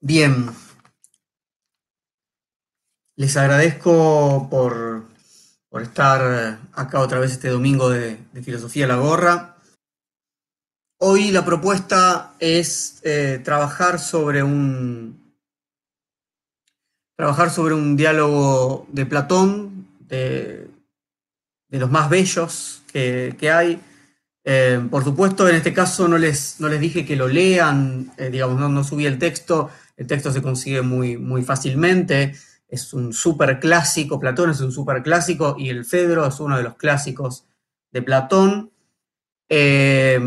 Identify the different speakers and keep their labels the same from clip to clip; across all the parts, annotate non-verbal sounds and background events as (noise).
Speaker 1: Bien. Les agradezco por, estar acá otra vez este domingo de, Filosofía La Gorra. Hoy la propuesta es eh, trabajar sobre un trabajar sobre un diálogo de Platón, de, los más bellos que, hay. Eh, por supuesto, en este caso no les, no les dije que lo lean, eh, digamos, no, no subí el texto, el texto se consigue muy, muy fácilmente, es un súper clásico, Platón es un súper clásico y el Fedro es uno de los clásicos de Platón. Eh,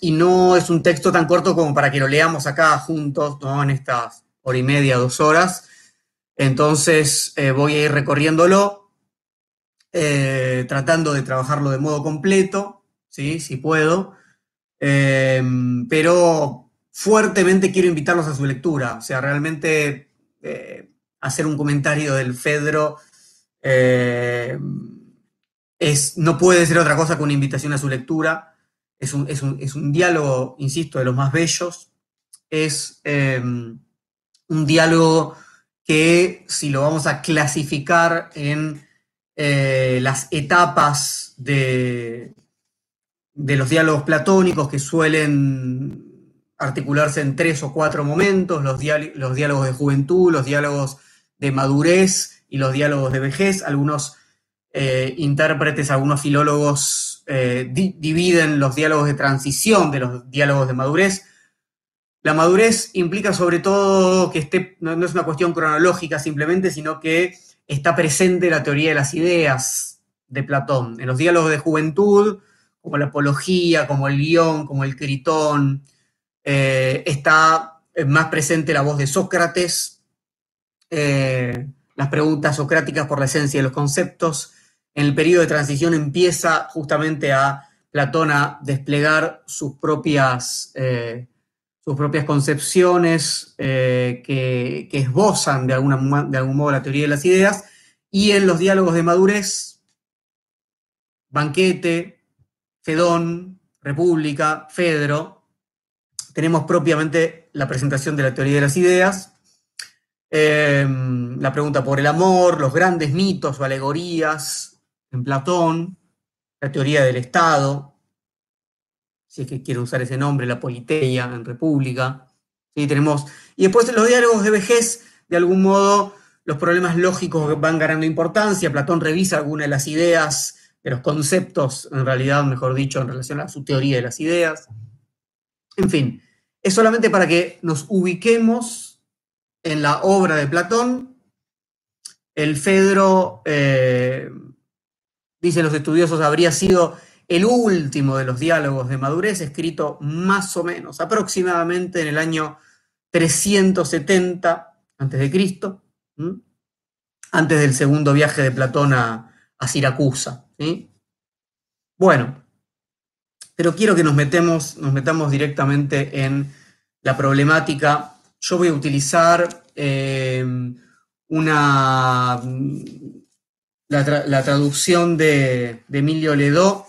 Speaker 1: y no es un texto tan corto como para que lo leamos acá juntos, ¿no? En estas hora y media, dos horas. Entonces eh, voy a ir recorriéndolo, eh, tratando de trabajarlo de modo completo, ¿sí? si puedo, pero fuertemente quiero invitarlos a su lectura. O sea, realmente eh, hacer un comentario del Fedro eh, es, no puede ser otra cosa que una invitación a su lectura. Es un, diálogo, insisto, de los más bellos. Es em, un diálogo que, si lo vamos a clasificar en eh, las etapas de, de los diálogos platónicos que suelen articularse en tres o cuatro momentos, los, los diálogos de juventud, los diálogos de madurez y los diálogos de vejez. Algunos eh, intérpretes, algunos filólogos eh, dividen los diálogos de transición de los diálogos de madurez. La madurez implica sobre todo que esté, no, no es una cuestión cronológica simplemente, sino que está presente la teoría de las ideas de Platón. En los diálogos de juventud, como la apología, como el guion, como el critón, eh, está más presente la voz de Sócrates, eh, las preguntas socráticas por la esencia de los conceptos. En el periodo de transición empieza justamente a Platón a desplegar sus propias, eh, sus propias concepciones que, esbozan de, alguna, de algún modo la teoría de las ideas. Y en los diálogos de madurez, Banquete, Fedón, República, Fedro, tenemos propiamente la presentación de la teoría de las ideas, em, la pregunta por el amor, los grandes mitos o alegorías en Platón, la teoría del Estado, si es que quiero usar ese nombre, la politeia en República. ¿sí? Tenemos, y después en los diálogos de vejez, de algún modo, los problemas lógicos van ganando importancia. Platón revisa algunas de las ideas, de los conceptos, en realidad, mejor dicho, en relación a su teoría de las ideas. En fin, es solamente para que nos ubiquemos en la obra de Platón. El Fedro, eh, dicen los estudiosos, habría sido el último de los diálogos de madurez, escrito más o menos, aproximadamente en el año 370 a.C., antes del segundo viaje de Platón a, Siracusa. Bueno, pero quiero que nos, metemos, nos metamos directamente en la problemática. Yo voy a utilizar eh, una, la, traducción de, Emilio Ledó,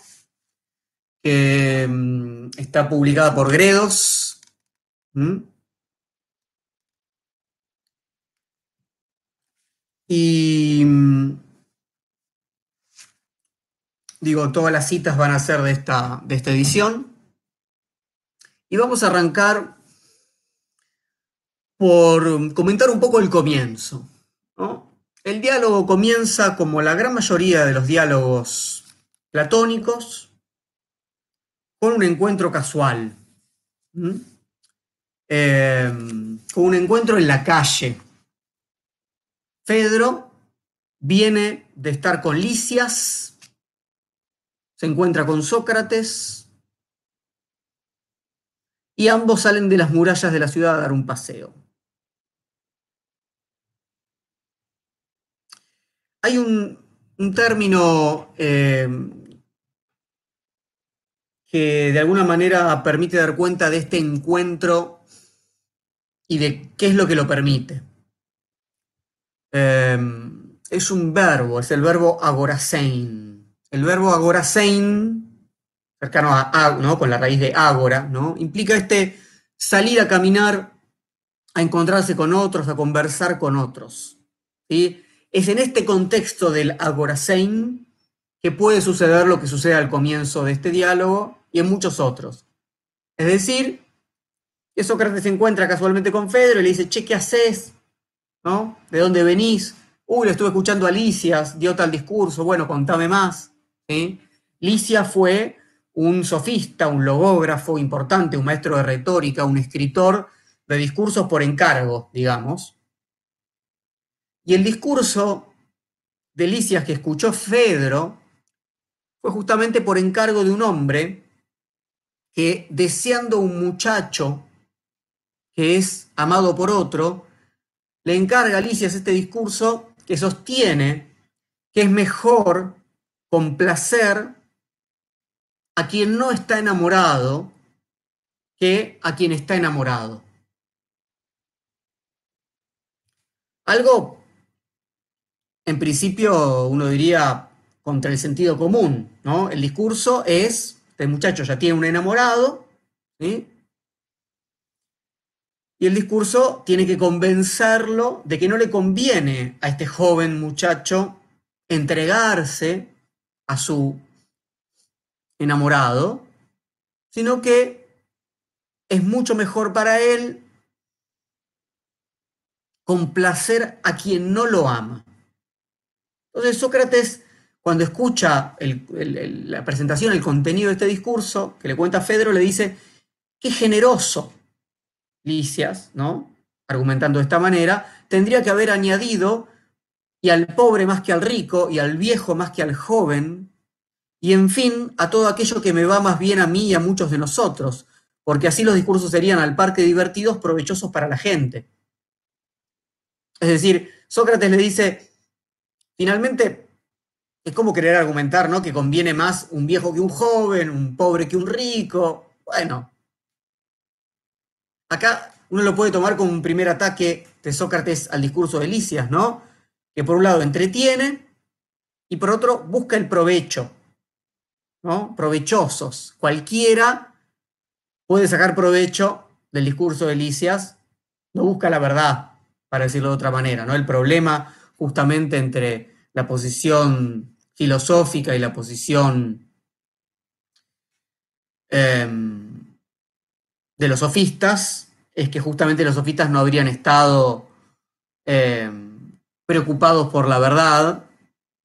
Speaker 1: que mm, está publicada por Gredos. Y mm, Digo, todas las citas van a ser de esta, de esta edición. Y vamos a arrancar por comentar un poco el comienzo. El diálogo comienza como la gran mayoría de los diálogos platónicos, con un encuentro casual, em, con un encuentro en la calle. Fedro viene de estar con Licias, se encuentra con Sócrates y ambos salen de las murallas de la ciudad a dar un paseo. Hay un, término eh, que de alguna manera permite dar cuenta de este encuentro y de qué es lo que lo permite. Eh, es un verbo, es el verbo agorasein el verbo agorasein, cercano a, ¿no? con la raíz de agora, ¿no? implica este salir a caminar a encontrarse con otros, a conversar con otros. Es en este contexto del agorasein que puede suceder lo que sucede al comienzo de este diálogo y en muchos otros. Es decir, que Sócrates se encuentra casualmente con Fedro y le dice, che, ¿qué haces? ¿No? ¿De dónde venís? Uy, le estuve escuchando a Licias, dio tal discurso, bueno, contame más. ¿Sí? Licia fue un sofista, un logógrafo importante, un maestro de retórica, un escritor de discursos por encargo, digamos. Y el discurso de Licias que escuchó Fedro fue justamente por encargo de un hombre que, deseando un muchacho que es amado por otro, le encarga a Licias este discurso que sostiene que es mejor complacer a quien no está enamorado que a quien está enamorado. Algo, en principio, uno diría contra el sentido común, ¿no? El discurso es, este muchacho ya tiene un enamorado. Y el discurso tiene que convencerlo de que no le conviene a este joven muchacho entregarse a su enamorado, sino que es mucho mejor para él complacer a quien no lo ama. Entonces Sócrates, cuando escucha la presentación, el contenido de este discurso que le cuenta Fedro, le dice, qué generoso, Licias, ¿no? Argumentando de esta manera, tendría que haber añadido, y al pobre más que al rico, y al viejo más que al joven, y en fin, a todo aquello que me va más bien a mí y a muchos de nosotros, porque así los discursos serían al par que divertidos, provechosos para la gente. Es decir, Sócrates le dice, finalmente, es como querer argumentar, ¿no? Que conviene más un viejo que un joven, un pobre que un rico. Bueno, acá uno lo puede tomar como un primer ataque de Sócrates al discurso de Licias, ¿no? Que por un lado entretiene y por otro busca el provecho. ¿no? provechosos. Cualquiera puede sacar provecho del discurso de Licias, no busca la verdad, para decirlo de otra manera. ¿no? El problema justamente entre la posición filosófica y la posición em, de los sofistas es que justamente los sofistas no habrían estado em, preocupados por la verdad,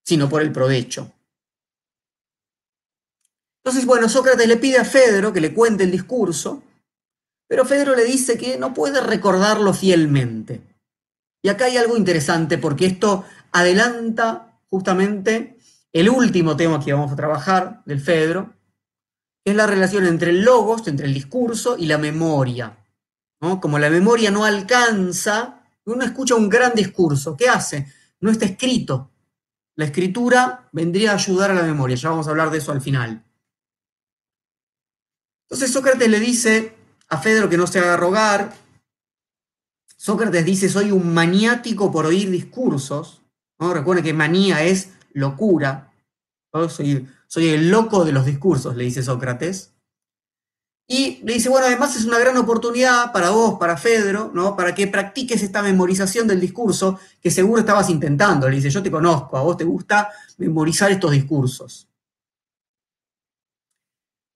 Speaker 1: sino por el provecho. Entonces, bueno, Sócrates le pide a Fedro que le cuente el discurso, pero Fedro le dice que no puede recordarlo fielmente. Y acá hay algo interesante porque esto adelanta justamente el último tema que vamos a trabajar del Fedro, que es la relación entre el logos, entre el discurso y la memoria. Como la memoria no alcanza, uno escucha un gran discurso, ¿qué hace? No está escrito. La escritura vendría a ayudar a la memoria, ya vamos a hablar de eso al final. Entonces Sócrates le dice a Fedro que no se haga rogar. Sócrates dice, soy un maniático por oír discursos. ¿no? Recuerden que manía es locura. Soy, soy el loco de los discursos, le dice Sócrates. Y le dice, bueno, además es una gran oportunidad para vos, para Fedro, ¿no? Para que practiques esta memorización del discurso que seguro estabas intentando. Le dice, yo te conozco, a vos te gusta memorizar estos discursos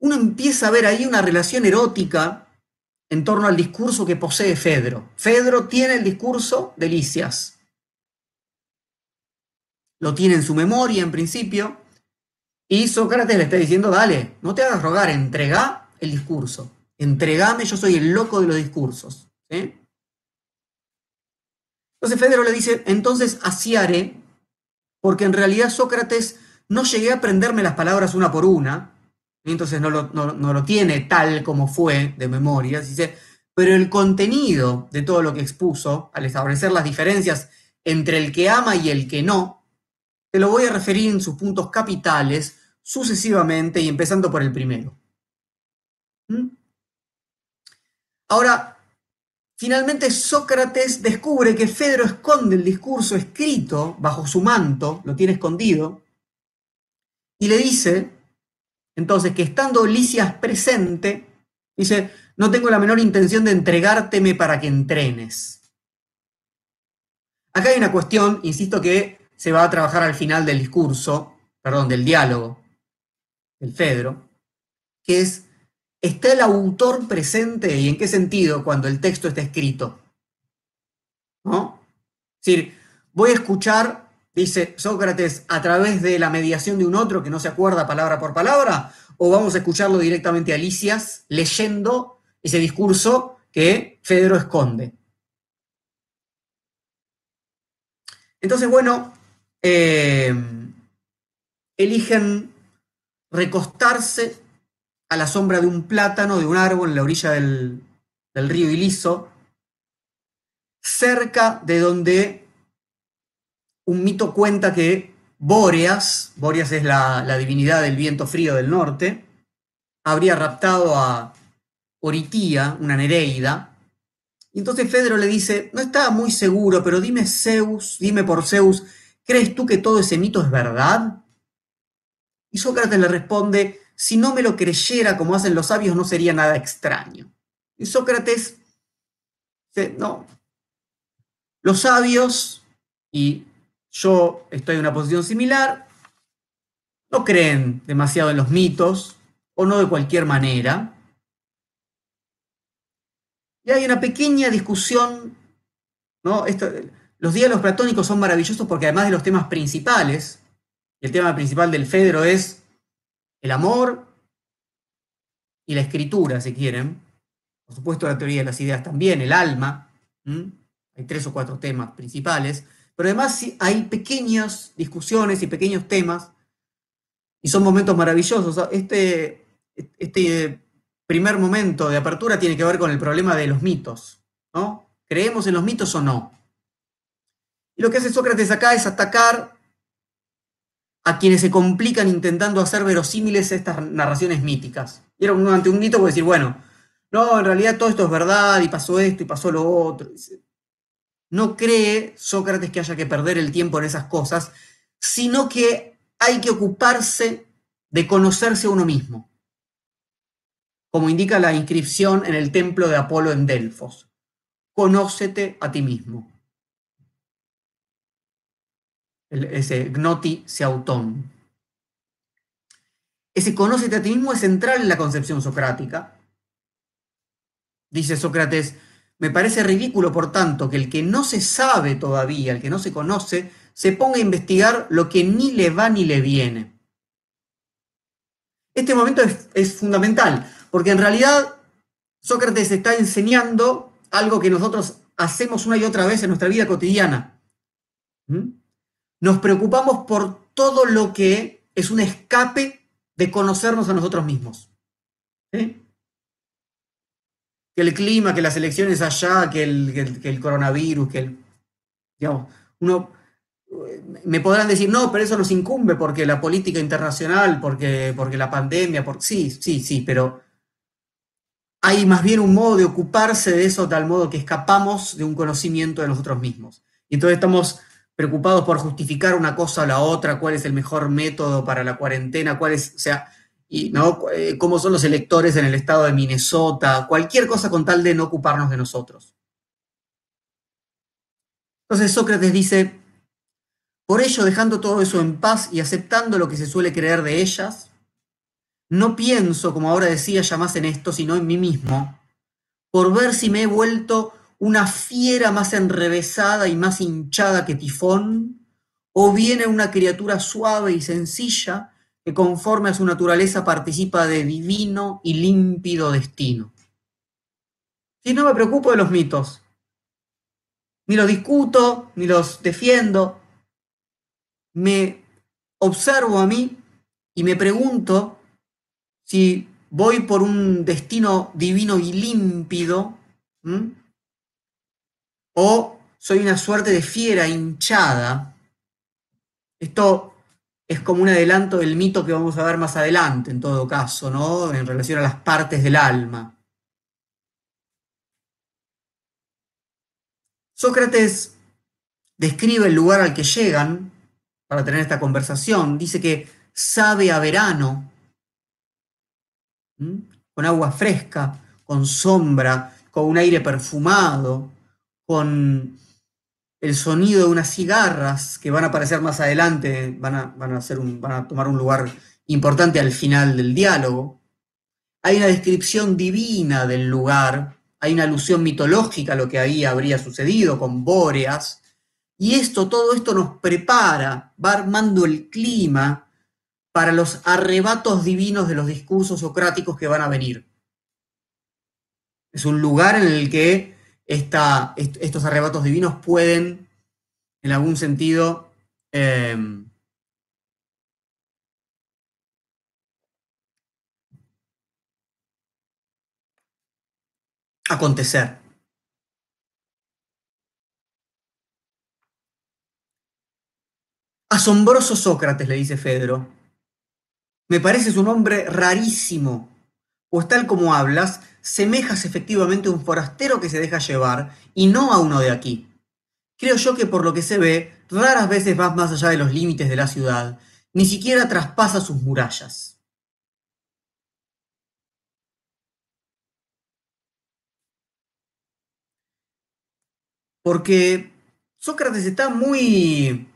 Speaker 1: uno empieza a ver ahí una relación erótica en torno al discurso que posee Fedro. Fedro tiene el discurso de Licias. Lo tiene en su memoria en principio. Y Sócrates le está diciendo, dale, no te hagas rogar, entrega el discurso. Entregame, yo soy el loco de los discursos. Entonces Fedro le dice, entonces así haré, porque en realidad Sócrates no llegué a aprenderme las palabras una por una, entonces no lo, tiene tal como fue de memoria, dice, pero el contenido de todo lo que expuso, al establecer las diferencias entre el que ama y el que no, te lo voy a referir en sus puntos capitales sucesivamente y empezando por el primero. ¿Mm? Ahora, finalmente Sócrates descubre que Fedro esconde el discurso escrito bajo su manto, lo tiene escondido, y le dice, entonces, que estando Licias presente, dice, no tengo la menor intención de entregárteme para que entrenes. Acá hay una cuestión, insisto, que se va a trabajar al final del discurso, perdón, del diálogo, del Fedro, que es, ¿está el autor presente y en qué sentido cuando el texto está escrito? ¿No? Es decir, voy a escuchar, dice Sócrates, a través de la mediación de un otro que no se acuerda palabra por palabra, o vamos a escucharlo directamente a Licias leyendo ese discurso que Fedro esconde. Entonces, bueno, eh, eligen recostarse a la sombra de un plátano, de un árbol en la orilla del, río Iliso, cerca de donde un mito cuenta que Bóreas, Bóreas es la, la divinidad del viento frío del norte, habría raptado a Oritía, una Nereida, y entonces Fedro le dice, no estaba muy seguro, pero dime Zeus, dime por Zeus, ¿crees tú que todo ese mito es verdad? Y Sócrates le responde, si no me lo creyera como hacen los sabios, no sería nada extraño. Y Sócrates, no, los sabios, y yo estoy en una posición similar, no creen demasiado en los mitos, o no de cualquier manera, y hay una pequeña discusión, ¿no? los diálogos platónicos son maravillosos porque además de los temas principales, el tema principal del Fedro es el amor y la escritura, si quieren. Por supuesto, la teoría de las ideas también, el alma. Hay tres o cuatro temas principales. Pero además hay pequeñas discusiones y pequeños temas. Y son momentos maravillosos. Este, este primer momento de apertura tiene que ver con el problema de los mitos, ¿no? ¿Creemos en los mitos o no? Y lo que hace Sócrates acá es atacar a quienes se complican intentando hacer verosímiles estas narraciones míticas. Y era ante un mito puede decir, bueno, no, en realidad todo esto es verdad y pasó esto y pasó lo otro. No cree Sócrates que haya que perder el tiempo en esas cosas, sino que hay que ocuparse de conocerse a uno mismo como indica la inscripción en el templo de Apolo en Delfos. Conócete a ti mismo. Ese gnoti seautón. Ese conócete a ti mismo es central en la concepción socrática. Dice Sócrates, me parece ridículo, por tanto, que el que no se sabe todavía, el que no se conoce, se ponga a investigar lo que ni le va ni le viene. Este momento es, es fundamental, porque en realidad Sócrates está enseñando algo que nosotros hacemos una y otra vez en nuestra vida cotidiana. ¿Mm? Nos preocupamos por todo lo que es un escape de conocernos a nosotros mismos. Que el clima, que las elecciones allá, que el, coronavirus, que el. Digamos, uno. Me podrán decir, no, pero eso nos incumbe porque la política internacional, porque, porque la pandemia, por... sí, sí, sí, pero hay más bien un modo de ocuparse de eso tal modo que escapamos de un conocimiento de nosotros mismos. Y entonces estamos preocupados por justificar una cosa o la otra, cuál es el mejor método para la cuarentena, cuál es, o sea, y no eh, cómo son los electores en el estado de Minnesota, cualquier cosa con tal de no ocuparnos de nosotros. Entonces Sócrates dice, por ello dejando todo eso en paz y aceptando lo que se suele creer de ellas, no pienso, como ahora decía, ya más en esto, sino en mí mismo, por ver si me he vuelto una fiera más enrevesada y más hinchada que tifón, o viene una criatura suave y sencilla que conforme a su naturaleza participa de divino y límpido destino. Si no me preocupo de los mitos, ni los discuto, ni los defiendo, me observo a mí y me pregunto si voy por un destino divino y límpido, o soy una suerte de fiera hinchada. Esto es como un adelanto del mito que vamos a ver más adelante, en todo caso, ¿no? En relación a las partes del alma. Sócrates describe el lugar al que llegan para tener esta conversación. Dice que sabe a verano, con agua fresca, con sombra, con un aire perfumado, con el sonido de unas cigarras que van a aparecer más adelante, van a, van a, hacer van a tomar un lugar importante al final del diálogo. Hay una descripción divina del lugar, hay una alusión mitológica a lo que ahí habría sucedido con Bóreas, y esto, todo esto nos prepara, va armando el clima para los arrebatos divinos de los discursos socráticos que van a venir. Es un lugar en el que estos arrebatos divinos pueden, en algún sentido, eh, acontecer. Asombroso Sócrates, le dice Fedro. Me pareces un hombre rarísimo, pues tal como hablas, semejas efectivamente a un forastero que se deja llevar y no a uno de aquí. Creo yo que por lo que se ve, raras veces vas más allá de los límites de la ciudad, ni siquiera traspasa sus murallas. Porque Sócrates está muy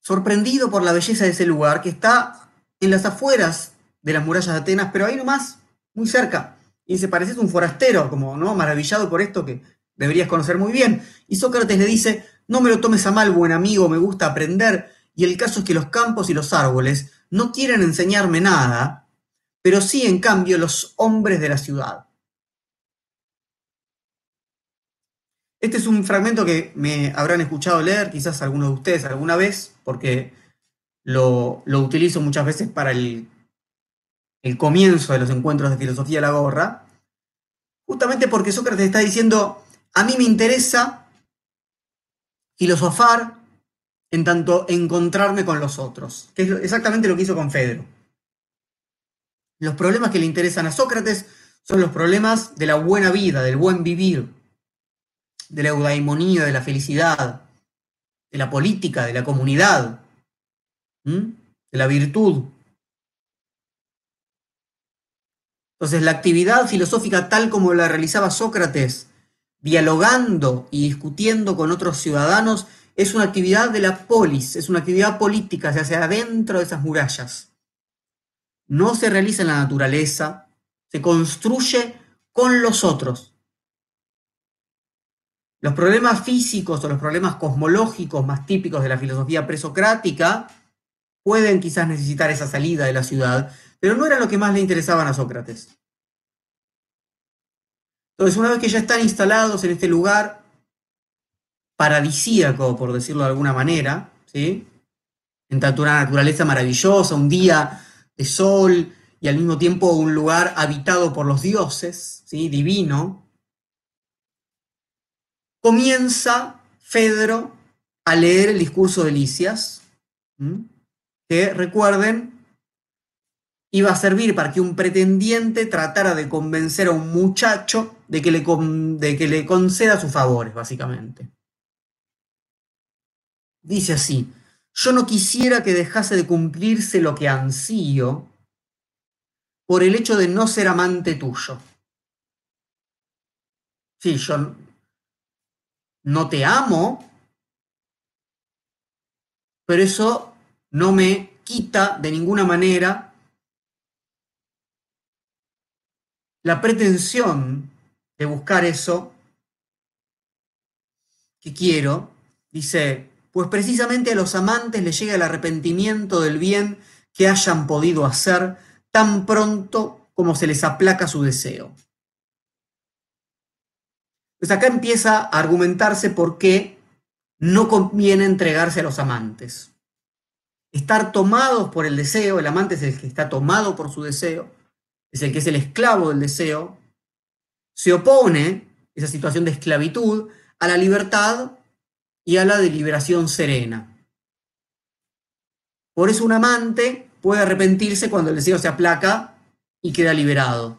Speaker 1: sorprendido por la belleza de ese lugar que está en las afueras de las murallas de Atenas, pero ahí nomás, muy cerca. Y se parece un forastero, como, ¿no? Maravillado por esto que deberías conocer muy bien. Y Sócrates le dice, no me lo tomes a mal, buen amigo, me gusta aprender. Y el caso es que los campos y los árboles no quieren enseñarme nada, pero sí, en cambio, los hombres de la ciudad. Este es un fragmento que me habrán escuchado leer, quizás algunos de ustedes alguna vez, porque lo, utilizo muchas veces para el, el, comienzo de los encuentros de filosofía de la gorra, justamente porque Sócrates está diciendo, a mí me interesa filosofar en tanto encontrarme con los otros, que es exactamente lo que hizo con Fedro. Los problemas que le interesan a Sócrates son los problemas de la buena vida, del buen vivir, de la eudaimonía, de la felicidad, de la política, de la comunidad, de la virtud. Entonces, la actividad filosófica tal como la realizaba Sócrates, dialogando y discutiendo con otros ciudadanos, es una actividad de la polis, es una actividad política, se hace adentro de esas murallas. No se realiza en la naturaleza, se construye con los otros. Los problemas físicos o los problemas cosmológicos más típicos de la filosofía presocrática pueden quizás necesitar esa salida de la ciudad, pero no era lo que más le interesaban a Sócrates. Entonces, una vez que ya están instalados en este lugar paradisíaco, por decirlo de alguna manera, ¿sí? en tanto una naturaleza maravillosa, un día de sol y al mismo tiempo un lugar habitado por los dioses, ¿sí? divino, comienza Fedro a leer el discurso de Licias, que recuerden, iba a servir para que un pretendiente tratara de convencer a un muchacho de que le, de que le conceda sus favores, básicamente. Dice así, yo no quisiera que dejase de cumplirse lo que ansío por el hecho de no ser amante tuyo. Sí, yo no te amo, pero eso no me quita de ninguna manera la pretensión de buscar eso que quiero. Dice, pues precisamente a los amantes les llega el arrepentimiento del bien que hayan podido hacer tan pronto como se les aplaca su deseo. Pues acá empieza a argumentarse por qué no conviene entregarse a los amantes. Estar tomados por el deseo, el amante es el que está tomado por su deseo, es el que es el esclavo del deseo, se opone, esa situación de esclavitud, a la libertad y a la deliberación serena. Por eso un amante puede arrepentirse cuando el deseo se aplaca y queda liberado.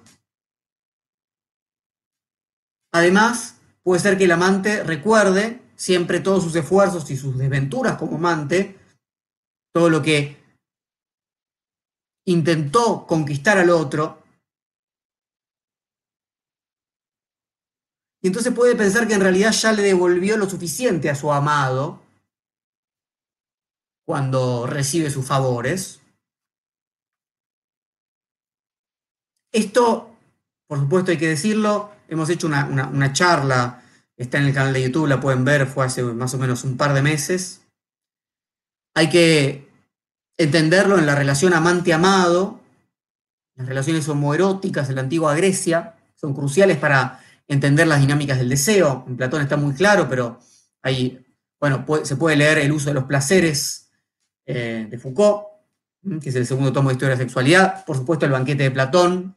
Speaker 1: Además, puede ser que el amante recuerde siempre todos sus esfuerzos y sus desventuras como amante, todo lo que intentó conquistar al otro, Y entonces puede pensar que en realidad ya le devolvió lo suficiente a su amado cuando recibe sus favores. Esto, por supuesto, hay que decirlo, hemos hecho una, una charla, está en el canal de YouTube, la pueden ver, fue hace más o menos un par de meses. Hay que entenderlo en la relación amante-amado, las relaciones homoeróticas en la antigua Grecia, son cruciales para entender las dinámicas del deseo. En Platón está muy claro, pero ahí, bueno, se puede leer el uso de los placeres eh, de Foucault, que es el segundo tomo de Historia de la Sexualidad, por supuesto el banquete de Platón,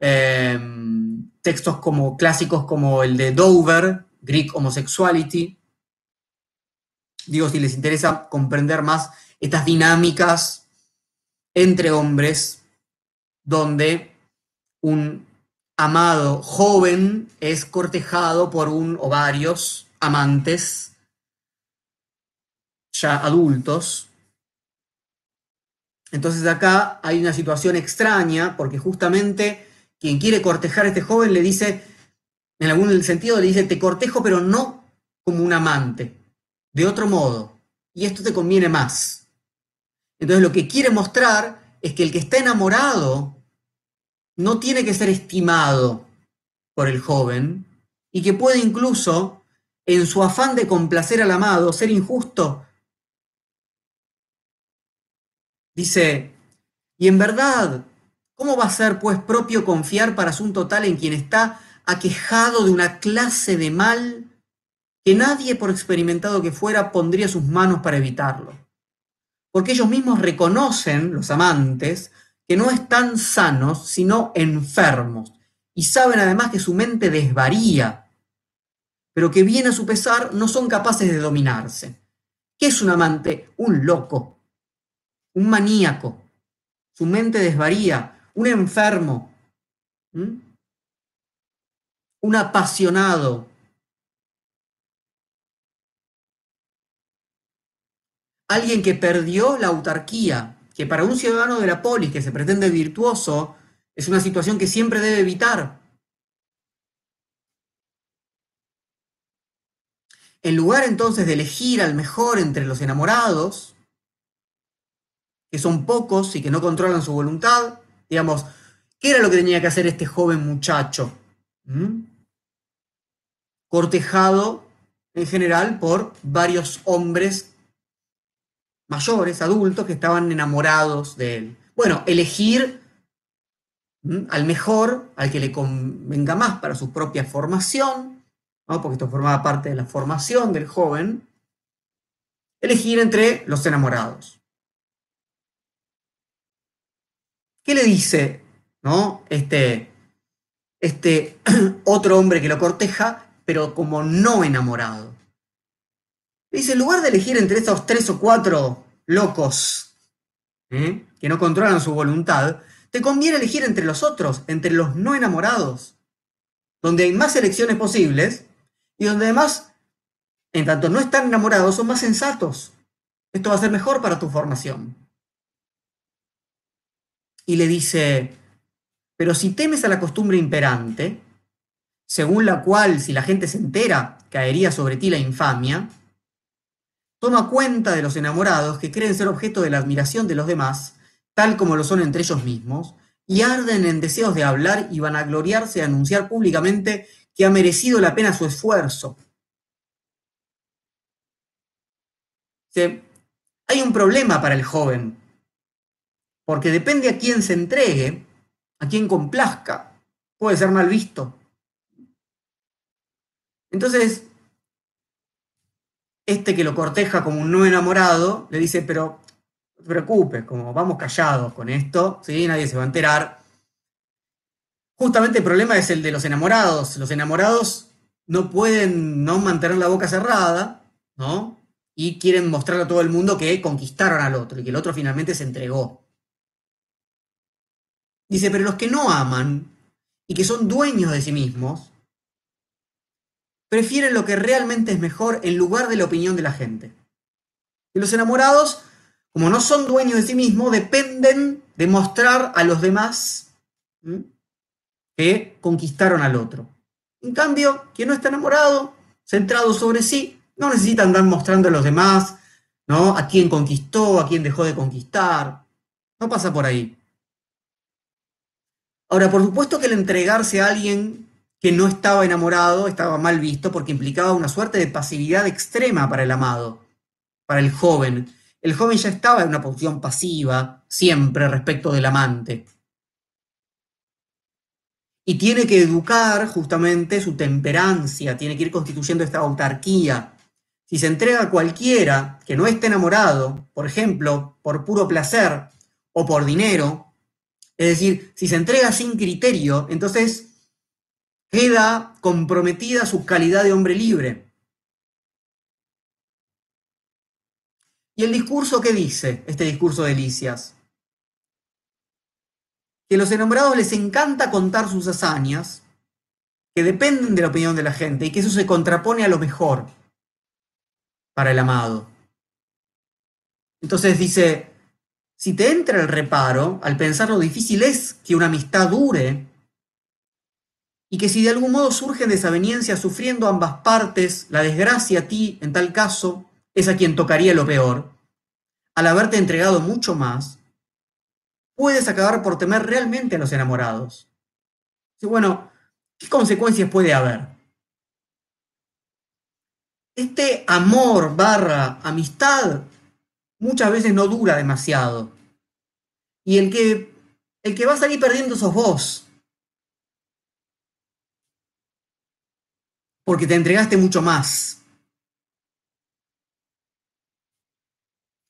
Speaker 1: eh, textos como clásicos como el de Dover, Greek Homosexuality. Digo, si les interesa comprender más estas dinámicas entre hombres, donde un amado joven es cortejado por un o varios amantes ya adultos. Entonces acá hay una situación extraña porque justamente quien quiere cortejar a este joven le dice, en algún sentido le dice, te cortejo pero no como un amante, de otro modo, y esto te conviene más. Entonces lo que quiere mostrar es que el que está enamorado no tiene que ser estimado por el joven y que puede incluso, en su afán de complacer al amado, ser injusto. Dice, y en verdad, ¿cómo va a ser pues propio confiar para asunto tal en quien está aquejado de una clase de mal que nadie, por experimentado que fuera, pondría sus manos para evitarlo? Porque ellos mismos reconocen, los amantes, que no están sanos, sino enfermos, y saben además que su mente desvaría, pero que bien a su pesar no son capaces de dominarse. ¿Qué es un amante? Un loco, un maníaco. Su mente desvaría, un enfermo, un apasionado. Alguien que perdió la autarquía, que para un ciudadano de la polis que se pretende virtuoso es una situación que siempre debe evitar. En lugar entonces de elegir al mejor entre los enamorados, que son pocos y que no controlan su voluntad, digamos, ¿qué era lo que tenía que hacer este joven muchacho? ¿Mm? Cortejado en general por varios hombres mayores, adultos, que estaban enamorados de él. Bueno, elegir al mejor, al que le convenga más para su propia formación, porque esto formaba parte de la formación del joven, elegir entre los enamorados. ¿Qué le dice ¿no? este, este (clears throat) otro hombre que lo corteja, pero como no enamorado? Dice, en lugar de elegir entre estos tres o cuatro locos ¿eh? que no controlan su voluntad, te conviene elegir entre los otros, entre los no enamorados, donde hay más elecciones posibles y donde además, en tanto no están enamorados, son más sensatos. Esto va a ser mejor para tu formación. Y le dice, pero si temes a la costumbre imperante, según la cual si la gente se entera, caería sobre ti la infamia, toma cuenta de los enamorados que creen ser objeto de la admiración de los demás, tal como lo son entre ellos mismos, y arden en deseos de hablar y vanagloriarse y anunciar públicamente que ha merecido la pena su esfuerzo. hay un problema para el joven, porque depende a quién se entregue, a quién complazca, puede ser mal visto. Entonces, este que lo corteja como un no enamorado, le dice, pero no te preocupes, como vamos callados con esto, ¿sí? nadie se va a enterar. Justamente el problema es el de los enamorados. Los enamorados no pueden no mantener la boca cerrada, ¿no? Y quieren mostrarle a todo el mundo que conquistaron al otro y que el otro finalmente se entregó. Dice, pero los que no aman y que son dueños de sí mismos, prefieren lo que realmente es mejor en lugar de la opinión de la gente. Y los enamorados, como no son dueños de sí mismos, dependen de mostrar a los demás que conquistaron al otro. En cambio, quien no está enamorado, centrado sobre sí, no necesita andar mostrando a los demás, ¿no? A quién conquistó, a quién dejó de conquistar. No pasa por ahí. Ahora, por supuesto que el entregarse a alguien que no estaba enamorado estaba mal visto porque implicaba una suerte de pasividad extrema para el amado, para el joven. El joven ya estaba en una posición pasiva siempre respecto del amante. Y tiene que educar justamente su temperancia, tiene que ir constituyendo esta autarquía. Si se entrega a cualquiera que no esté enamorado, por ejemplo, por puro placer o por dinero, es decir, si se entrega sin criterio, entonces queda comprometida su calidad de hombre libre. ¿Y el discurso qué dice, este discurso de Licias? Que a los enamorados les encanta contar sus hazañas, que dependen de la opinión de la gente y que eso se contrapone a lo mejor para el amado. Entonces dice, si te entra el reparo, al pensar lo difícil es que una amistad dure, y que si de algún modo surgen desavenencias sufriendo ambas partes, la desgracia a ti, en tal caso, es a quien tocaría lo peor, al haberte entregado mucho más, puedes acabar por temer realmente a los enamorados. Bueno, ¿qué consecuencias puede haber? Este amor barra amistad muchas veces no dura demasiado. Y el que, el que va a salir perdiendo sos vos. Porque te entregaste mucho más.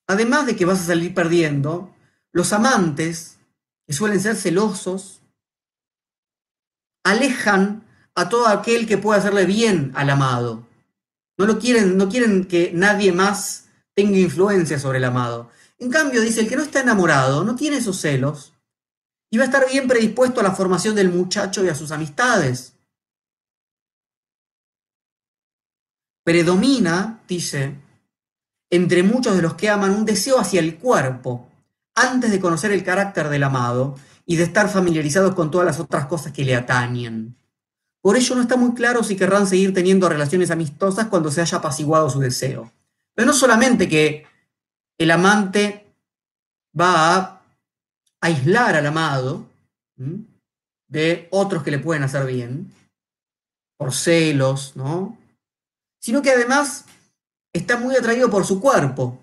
Speaker 1: Además de que vas a salir perdiendo, los amantes, que suelen ser celosos, alejan a todo aquel que pueda hacerle bien al amado. No lo quieren, no quieren que nadie más tenga influencia sobre el amado. En cambio, dice, el que no está enamorado no tiene esos celos y va a estar bien predispuesto a la formación del muchacho y a sus amistades. Predomina, dice, entre muchos de los que aman un deseo hacia el cuerpo, antes de conocer el carácter del amado y de estar familiarizados con todas las otras cosas que le atañen. Por ello no está muy claro si querrán seguir teniendo relaciones amistosas cuando se haya apaciguado su deseo. Pero no solamente que el amante va a aislar al amado de otros que le pueden hacer bien, por celos, ¿no? Sino que además está muy atraído por su cuerpo.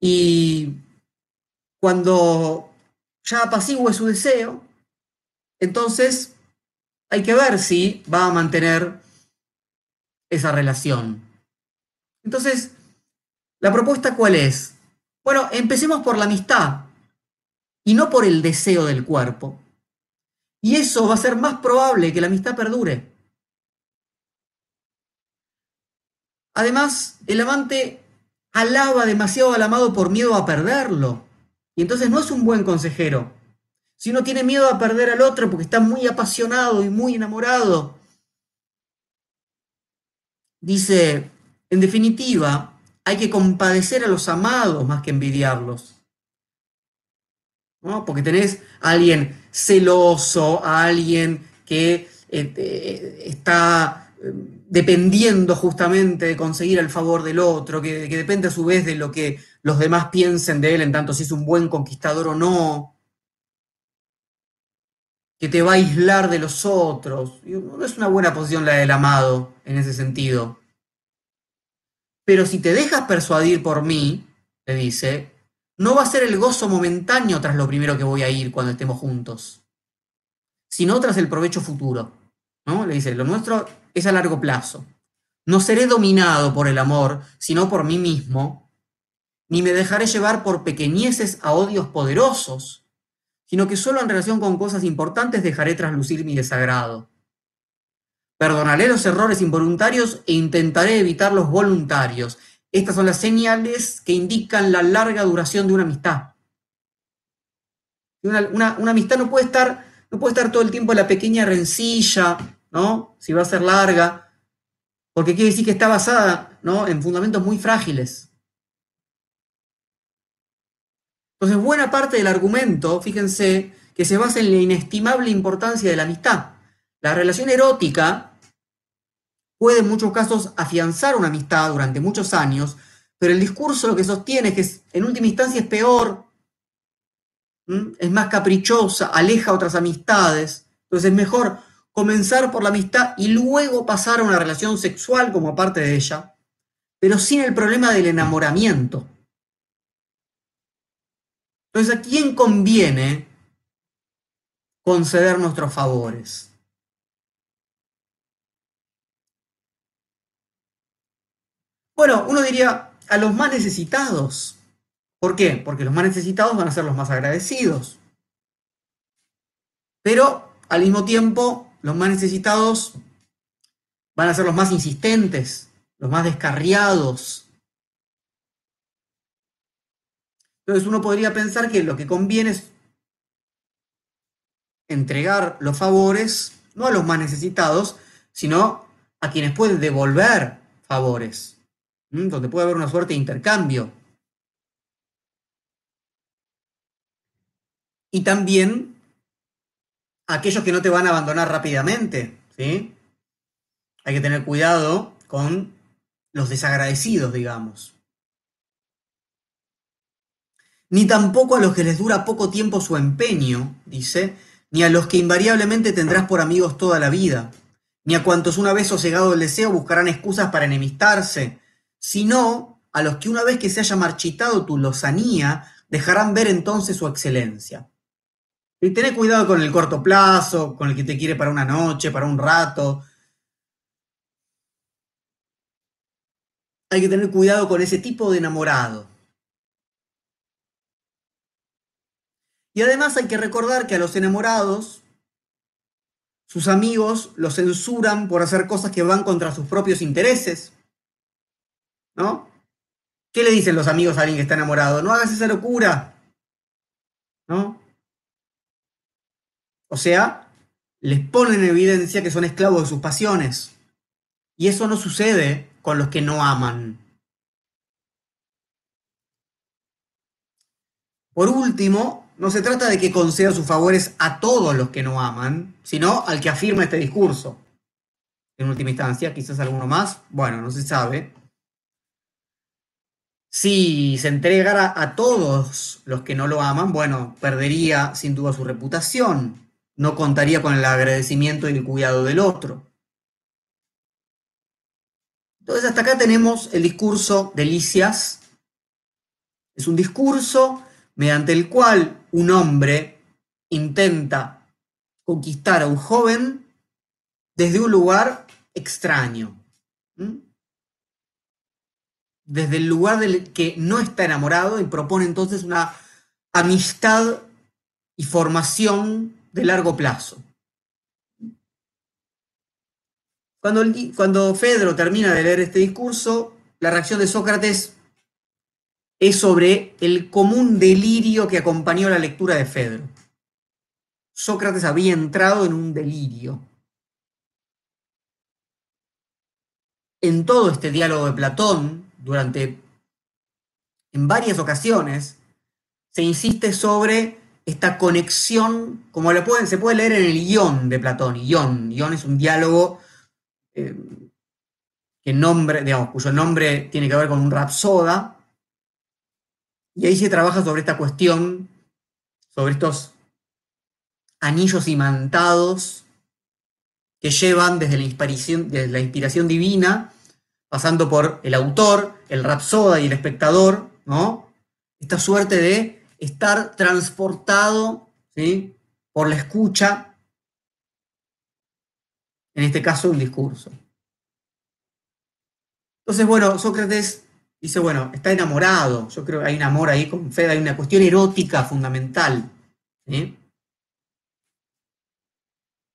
Speaker 1: Y cuando ya apacigüe su deseo, entonces hay que ver si va a mantener esa relación. Entonces, ¿la propuesta cuál es? Bueno, empecemos por la amistad y no por el deseo del cuerpo. Y eso va a ser más probable que la amistad perdure. Además, el amante alaba demasiado al amado por miedo a perderlo. Y entonces no es un buen consejero. Si uno tiene miedo a perder al otro porque está muy apasionado y muy enamorado, dice en definitiva, hay que compadecer a los amados más que envidiarlos. ¿No? Porque tenés a alguien celoso, a alguien que eh, está eh, dependiendo justamente de conseguir el favor del otro, que, depende a su vez de lo que los demás piensen de él, en tanto si es un buen conquistador o no, que te va a aislar de los otros. No es una buena posición la del amado en ese sentido. Pero si te dejas persuadir por mí, le dice, no va a ser el gozo momentáneo tras lo primero que voy a ir cuando estemos juntos, sino tras el provecho futuro. ¿no? Le dice, lo nuestro es a largo plazo. No seré dominado por el amor, sino por mí mismo, ni me dejaré llevar por pequeñeces a odios poderosos, sino que solo en relación con cosas importantes dejaré traslucir mi desagrado. Perdonaré los errores involuntarios e intentaré evitar los voluntarios. Estas son las señales que indican la larga duración de una amistad. Una, amistad no puede, estar, no puede estar todo el tiempo en la pequeña rencilla, ¿no? Si va a ser larga, porque quiere decir que está basada ¿no? en fundamentos muy frágiles. Entonces, buena parte del argumento, fíjense, que se basa en la inestimable importancia de la amistad La relación erótica puede en muchos casos afianzar una amistad durante muchos años, pero el discurso lo que sostiene es que en última instancia es peor, es más caprichosa, aleja otras amistades. Entonces es mejor comenzar por la amistad y luego pasar a una relación sexual como parte de ella, pero sin el problema del enamoramiento. Entonces, ¿a quién conviene conceder nuestros favores? Bueno, uno diría a los más necesitados. ¿Por qué? Porque los más necesitados van a ser los más agradecidos. Pero al mismo tiempo, los más necesitados van a ser los más insistentes, los más descarriados. Entonces uno podría pensar que lo que conviene es entregar los favores no a los más necesitados, sino a quienes pueden devolver favores, donde puede haber una suerte de intercambio. Y también aquellos que no te van a abandonar rápidamente, ¿sí? Hay que tener cuidado con los desagradecidos, digamos. Ni tampoco a los que les dura poco tiempo su empeño, dice, ni a los que invariablemente tendrás por amigos toda la vida, ni a cuantos una vez sosegado el deseo buscarán excusas para enemistarse, sino a los que una vez que se haya marchitado tu lozanía, dejarán ver entonces su excelencia. Y tené cuidado con el corto plazo, con el que te quiere para una noche, para un rato. Hay que tener cuidado con ese tipo de enamorado. Y además hay que recordar que a los enamorados, sus amigos los censuran por hacer cosas que van contra sus propios intereses. ¿No? ¿Qué le dicen los amigos a alguien que está enamorado? No hagas esa locura. ¿No? O sea, les ponen en evidencia que son esclavos de sus pasiones. Y eso no sucede con los que no aman. Por último, no se trata de que conceda sus favores a todos los que no aman, sino al que afirma este discurso. En última instancia, quizás alguno más, bueno, no se sabe. Si se entregara a todos los que no lo aman, bueno, perdería sin duda su reputación, no contaría con el agradecimiento y el cuidado del otro. Entonces hasta acá tenemos el discurso de Licias. Es un discurso mediante el cual un hombre intenta conquistar a un joven desde un lugar extraño. Desde el lugar del que no está enamorado y propone entonces una amistad y formación de largo plazo. Cuando, cuando Fedro termina de leer este discurso, la reacción de Sócrates es sobre el común delirio que acompañó la lectura de Fedro. Sócrates había entrado en un delirio. En todo este diálogo de Platón, durante, en varias ocasiones, se insiste sobre esta conexión, como lo pueden, se puede leer en el guion de Platón. Ión, Ión es un diálogo eh, que nombre, digamos, cuyo nombre tiene que ver con un rapsoda, y ahí se trabaja sobre esta cuestión, sobre estos anillos imantados que llevan desde la inspiración, desde la inspiración divina, pasando por el autor, el rapsoda y el espectador, ¿no? Esta suerte de estar transportado ¿sí? por la escucha, en este caso un discurso. Entonces, bueno, Sócrates dice, bueno, está enamorado. Yo creo que hay un amor ahí con Fede, hay una cuestión erótica fundamental.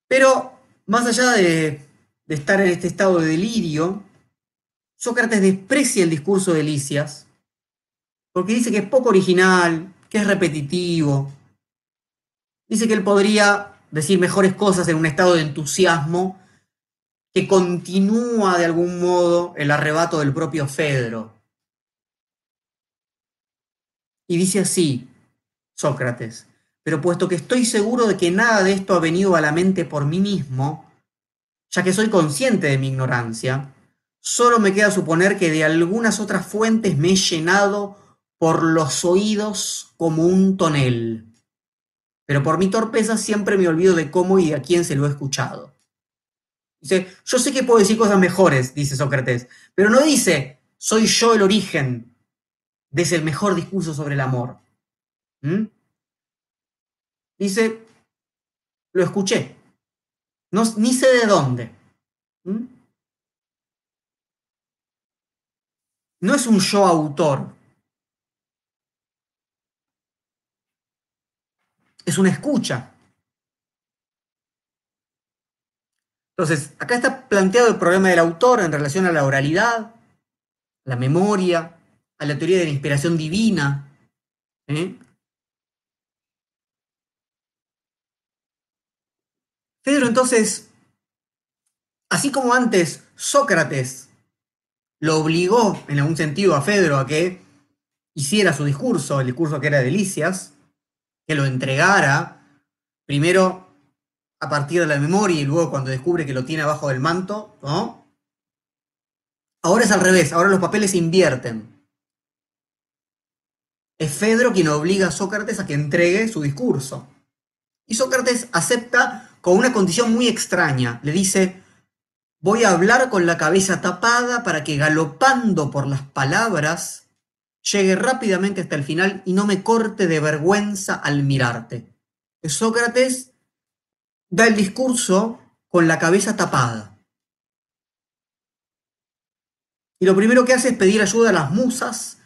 Speaker 1: Pero más allá de, estar en este estado de delirio, Sócrates desprecia el discurso de Licias porque dice que es poco original, que es repetitivo. Dice que él podría decir mejores cosas en un estado de entusiasmo que continúa de algún modo el arrebato del propio Fedro. Y dice así, Sócrates, pero puesto que estoy seguro de que nada de esto ha venido a la mente por mí mismo, Ya que soy consciente de mi ignorancia, solo me queda suponer que de algunas otras fuentes me he llenado por los oídos como un tonel. Pero por mi torpeza siempre me olvido de cómo y a quién se lo he escuchado. Dice, yo sé que puedo decir cosas mejores, dice Sócrates, pero no dice, soy yo el origen de ese mejor discurso sobre el amor. ¿Mm? Dice, lo escuché, no, ni sé de dónde. ¿Mm? No es un yo autor, es una escucha. Entonces, acá está planteado el problema del autor en relación a la oralidad, la memoria, a la teoría de la inspiración divina. ¿eh? Pedro, entonces, así como antes Sócrates lo obligó en algún sentido a Fedro a que hiciera su discurso, el discurso que era de Licias, que lo entregara, primero a partir de la memoria y luego cuando descubre que lo tiene abajo del manto, ¿no? Ahora es al revés, ahora los papeles se invierten. Es Fedro quien obliga a Sócrates a que entregue su discurso. Y Sócrates acepta con una condición muy extraña. Le dice, voy a hablar con la cabeza tapada para que galopando por las palabras llegue rápidamente hasta el final y no me corte de vergüenza al mirarte. Sócrates da el discurso con la cabeza tapada. Y lo primero que hace es pedir ayuda a las musas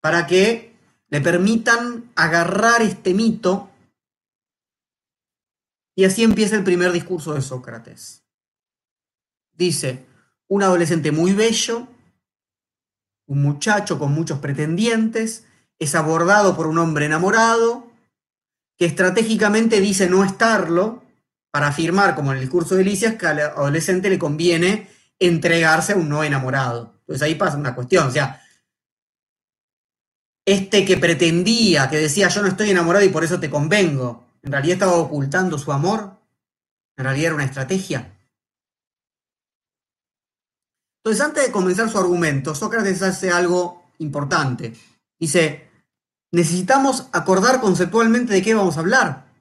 Speaker 1: para que le permitan agarrar este mito. Y así empieza el primer discurso de Sócrates. Dice, un adolescente muy bello, un muchacho con muchos pretendientes, es abordado por un hombre enamorado, que estratégicamente dice no estarlo, para afirmar, como en el discurso de Elicias, que al adolescente le conviene entregarse a un no enamorado. Entonces ahí pasa una cuestión, o sea, este que pretendía, que decía yo no estoy enamorado y por eso te convengo, en realidad estaba ocultando su amor, en realidad era una estrategia. Entonces, antes de comenzar su argumento, Sócrates hace algo importante. Dice, necesitamos acordar conceptualmente de qué vamos a hablar.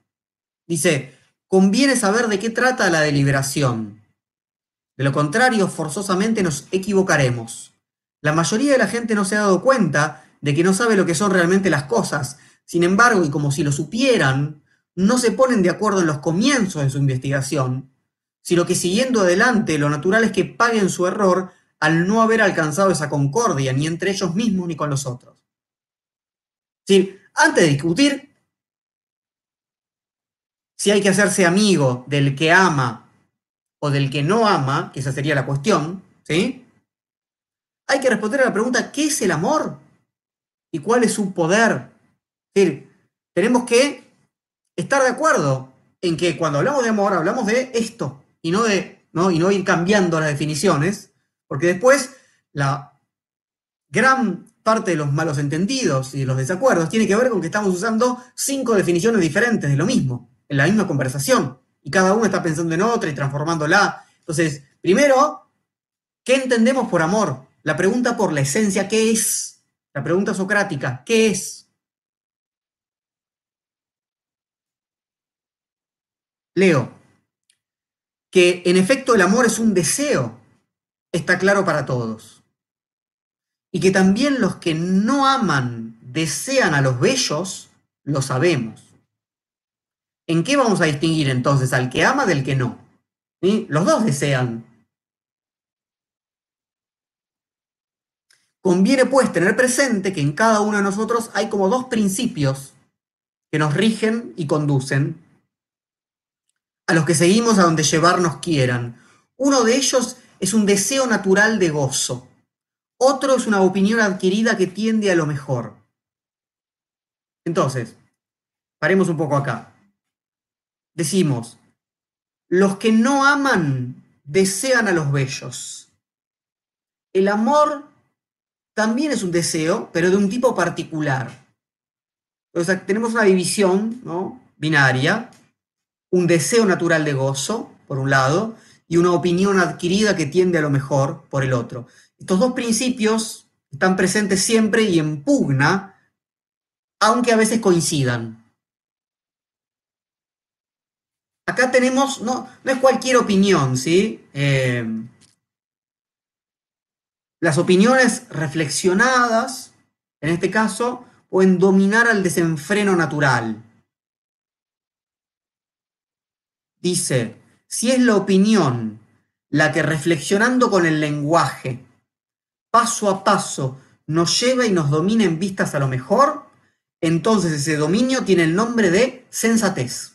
Speaker 1: Dice, conviene saber de qué trata la deliberación. De lo contrario, forzosamente nos equivocaremos. La mayoría de la gente no se ha dado cuenta de que no sabe lo que son realmente las cosas. Sin embargo, y como si lo supieran, no se ponen de acuerdo en los comienzos de su investigación sino que siguiendo adelante lo natural es que paguen su error al no haber alcanzado esa concordia, ni entre ellos mismos ni con los otros. Es antes de discutir si hay que hacerse amigo del que ama o del que no ama, que esa sería la cuestión, ¿sí? Hay que responder a la pregunta, ¿qué es el amor? ¿Y cuál es su poder? Es tenemos que estar de acuerdo en que cuando hablamos de amor hablamos de esto, y no, de, ¿no? y no ir cambiando las definiciones, porque después la gran parte de los malos entendidos y de los desacuerdos tiene que ver con que estamos usando cinco definiciones diferentes de lo mismo, en la misma conversación, y cada uno está pensando en otra y transformándola. Entonces, primero, ¿qué entendemos por amor? La pregunta por la esencia, ¿qué es? La pregunta socrática, ¿qué es? Leo, que en efecto el amor es un deseo, está claro para todos. Y que también los que no aman desean a los bellos, lo sabemos. ¿En qué vamos a distinguir entonces al que ama del que no? Los dos desean. Conviene pues tener presente que en cada uno de nosotros hay como dos principios que nos rigen y conducen a los que seguimos a donde llevarnos quieran. Uno de ellos es un deseo natural de gozo. Otro es una opinión adquirida que tiende a lo mejor. Entonces, paremos un poco acá. Decimos, los que no aman desean a los bellos. El amor también es un deseo, pero de un tipo particular. Entonces, tenemos una división ¿no? binaria un deseo natural de gozo, por un lado, y una opinión adquirida que tiende a lo mejor por el otro. Estos dos principios están presentes siempre y en pugna, aunque a veces coincidan. Acá tenemos, no, no es cualquier opinión, ¿sí? Eh, las opiniones reflexionadas, en este caso, pueden dominar al desenfreno natural. Dice, si es la opinión la que reflexionando con el lenguaje, paso a paso, nos lleva y nos domina en vistas a lo mejor, entonces ese dominio tiene el nombre de sensatez.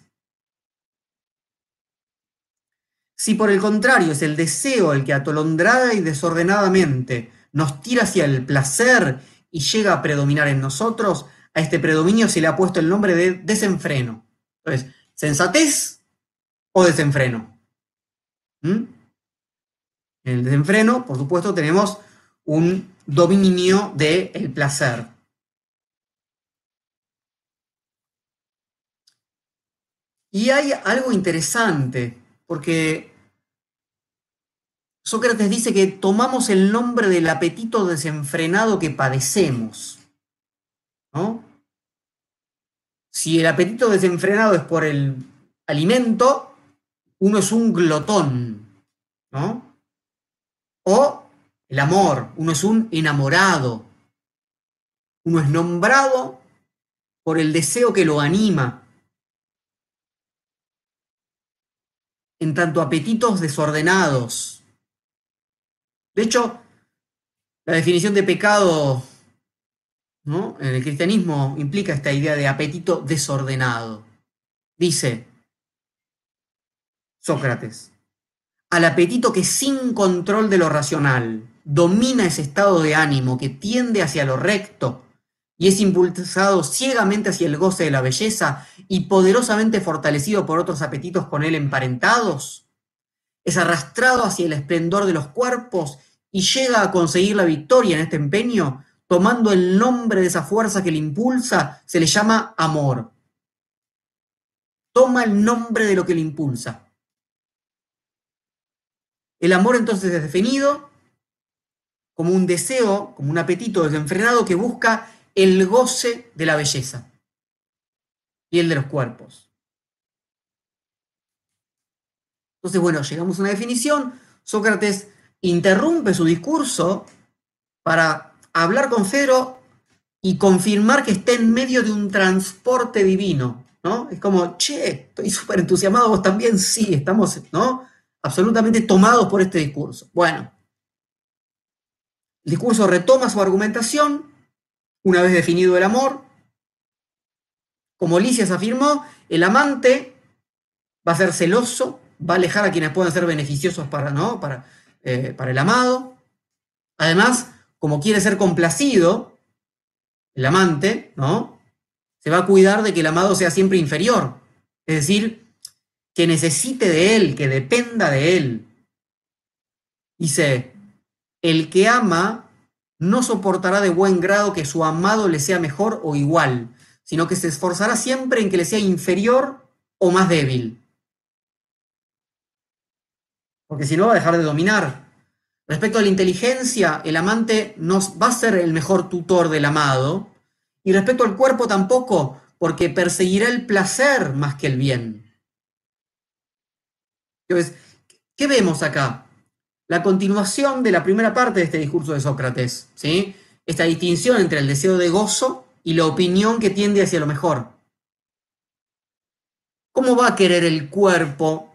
Speaker 1: Si por el contrario es el deseo el que atolondrada y desordenadamente nos tira hacia el placer y llega a predominar en nosotros, a este predominio se le ha puesto el nombre de desenfreno. Entonces, sensatez o desenfreno. ¿Mm? En el desenfreno, por supuesto, tenemos un dominio del placer. Y hay algo interesante, porque Sócrates dice que tomamos el nombre del apetito desenfrenado que padecemos. ¿no? Si el apetito desenfrenado es por el alimento, uno es un glotón, ¿no? O el amor, uno es un enamorado. Uno es nombrado por el deseo que lo anima. En tanto apetitos desordenados. De hecho, la definición de pecado ¿no? en el cristianismo implica esta idea de apetito desordenado. Dice, Sócrates, al apetito que sin control de lo racional domina ese estado de ánimo que tiende hacia lo recto y es impulsado ciegamente hacia el goce de la belleza y poderosamente fortalecido por otros apetitos con él emparentados, es arrastrado hacia el esplendor de los cuerpos y llega a conseguir la victoria en este empeño, tomando el nombre de esa fuerza que le impulsa, se le llama amor. Toma el nombre de lo que le impulsa. El amor entonces es definido como un deseo, como un apetito desenfrenado que busca el goce de la belleza y el de los cuerpos. Entonces, bueno, llegamos a una definición. Sócrates interrumpe su discurso para hablar con Fedro y confirmar que está en medio de un transporte divino, ¿no? Es como, che, estoy súper entusiasmado, vos también, sí, estamos, ¿no? Absolutamente tomados por este discurso. Bueno, el discurso retoma su argumentación una vez definido el amor. Como Licias afirmó, el amante va a ser celoso, va a alejar a quienes puedan ser beneficiosos para, ¿no? para, eh, para el amado. Además, como quiere ser complacido, el amante, ¿no? Se va a cuidar de que el amado sea siempre inferior. Es decir, que necesite de Él, que dependa de Él. Dice, el que ama no soportará de buen grado que su amado le sea mejor o igual, sino que se esforzará siempre en que le sea inferior o más débil. Porque si no va a dejar de dominar. Respecto a la inteligencia, el amante no va a ser el mejor tutor del amado. Y respecto al cuerpo tampoco, porque perseguirá el placer más que el bien. ¿Qué vemos acá? La continuación de la primera parte de este discurso de Sócrates, ¿sí? Esta distinción entre el deseo de gozo y la opinión que tiende hacia lo mejor. ¿Cómo va a querer el cuerpo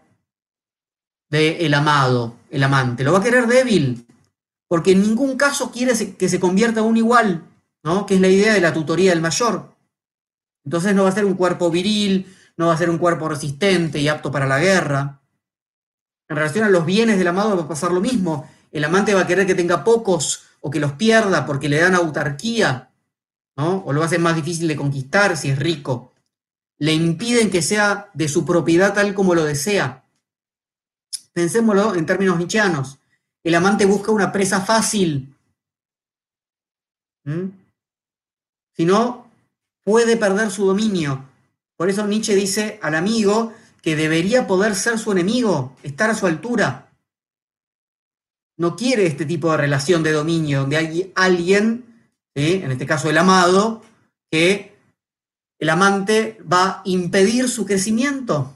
Speaker 1: del amado, el amante? Lo va a querer débil, porque en ningún caso quiere que se convierta a un igual, ¿no? Que es la idea de la tutoría del mayor. Entonces no va a ser un cuerpo viril, no va a ser un cuerpo resistente y apto para la guerra. En relación a los bienes del amado va a pasar lo mismo. El amante va a querer que tenga pocos o que los pierda porque le dan autarquía, ¿no? O lo hacen más difícil de conquistar si es rico. Le impiden que sea de su propiedad tal como lo desea. Pensémoslo en términos nichianos. El amante busca una presa fácil. Si no, puede perder su dominio. Por eso Nietzsche dice al amigo que debería poder ser su enemigo, estar a su altura. no quiere este tipo de relación de dominio, donde hay alguien, en este caso el amado, que el amante va a impedir su crecimiento,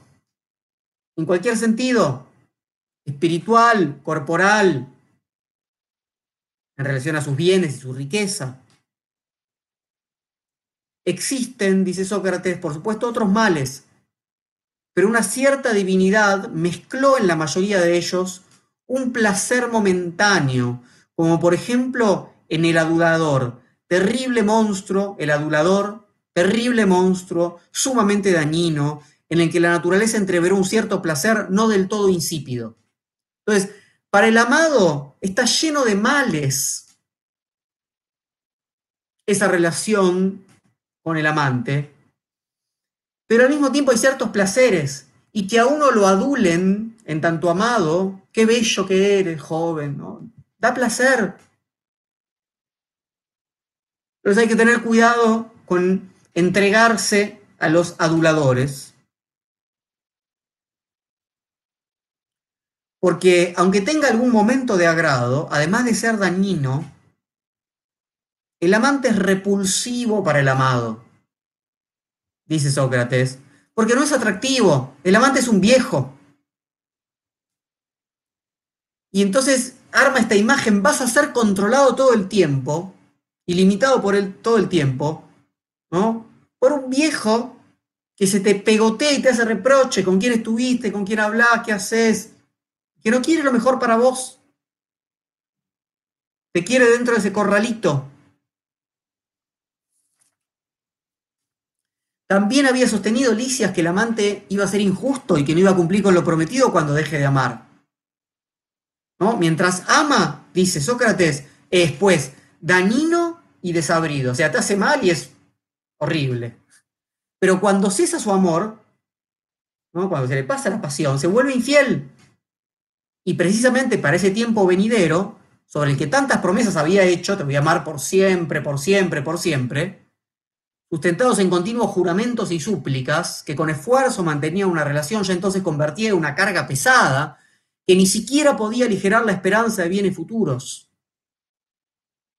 Speaker 1: en cualquier sentido, espiritual, corporal, en relación a sus bienes y su riqueza. Existen, dice Sócrates, por supuesto, otros males, pero una cierta divinidad mezcló en la mayoría de ellos un placer momentáneo, como por ejemplo en el adulador, terrible monstruo, el adulador, terrible monstruo, sumamente dañino, en el que la naturaleza entreveró un cierto placer no del todo insípido. Entonces, para el amado está lleno de males esa relación con el amante, pero al mismo tiempo hay ciertos placeres y que a uno lo adulen en tanto amado, qué bello que eres, joven. Da placer. Pero hay que tener cuidado con entregarse a los aduladores. Porque aunque tenga algún momento de agrado, además de ser dañino, el amante es repulsivo para el amado, dice Sócrates, porque no es atractivo, el amante es un viejo. Y entonces arma esta imagen, vas a ser controlado todo el tiempo, y limitado por él todo el tiempo, ¿no? Por un viejo que se te pegotea y te hace reproche con quién estuviste, con quién hablas, qué haces, que no quiere lo mejor para vos. Te quiere dentro de ese corralito. También había sostenido Licias que el amante iba a ser injusto y que no iba a cumplir con lo prometido cuando deje de amar. ¿No? Mientras ama, dice Sócrates, es pues dañino y desabrido. O sea, te hace mal y es horrible. Pero cuando cesa su amor, cuando se le pasa la pasión, se vuelve infiel. Y precisamente para ese tiempo venidero, sobre el que tantas promesas había hecho, te voy a amar por siempre, por siempre, por siempre, sustentados en continuos juramentos y súplicas, que con esfuerzo mantenían una relación ya entonces convertida en una carga pesada, que ni siquiera podía aligerar la esperanza de bienes futuros.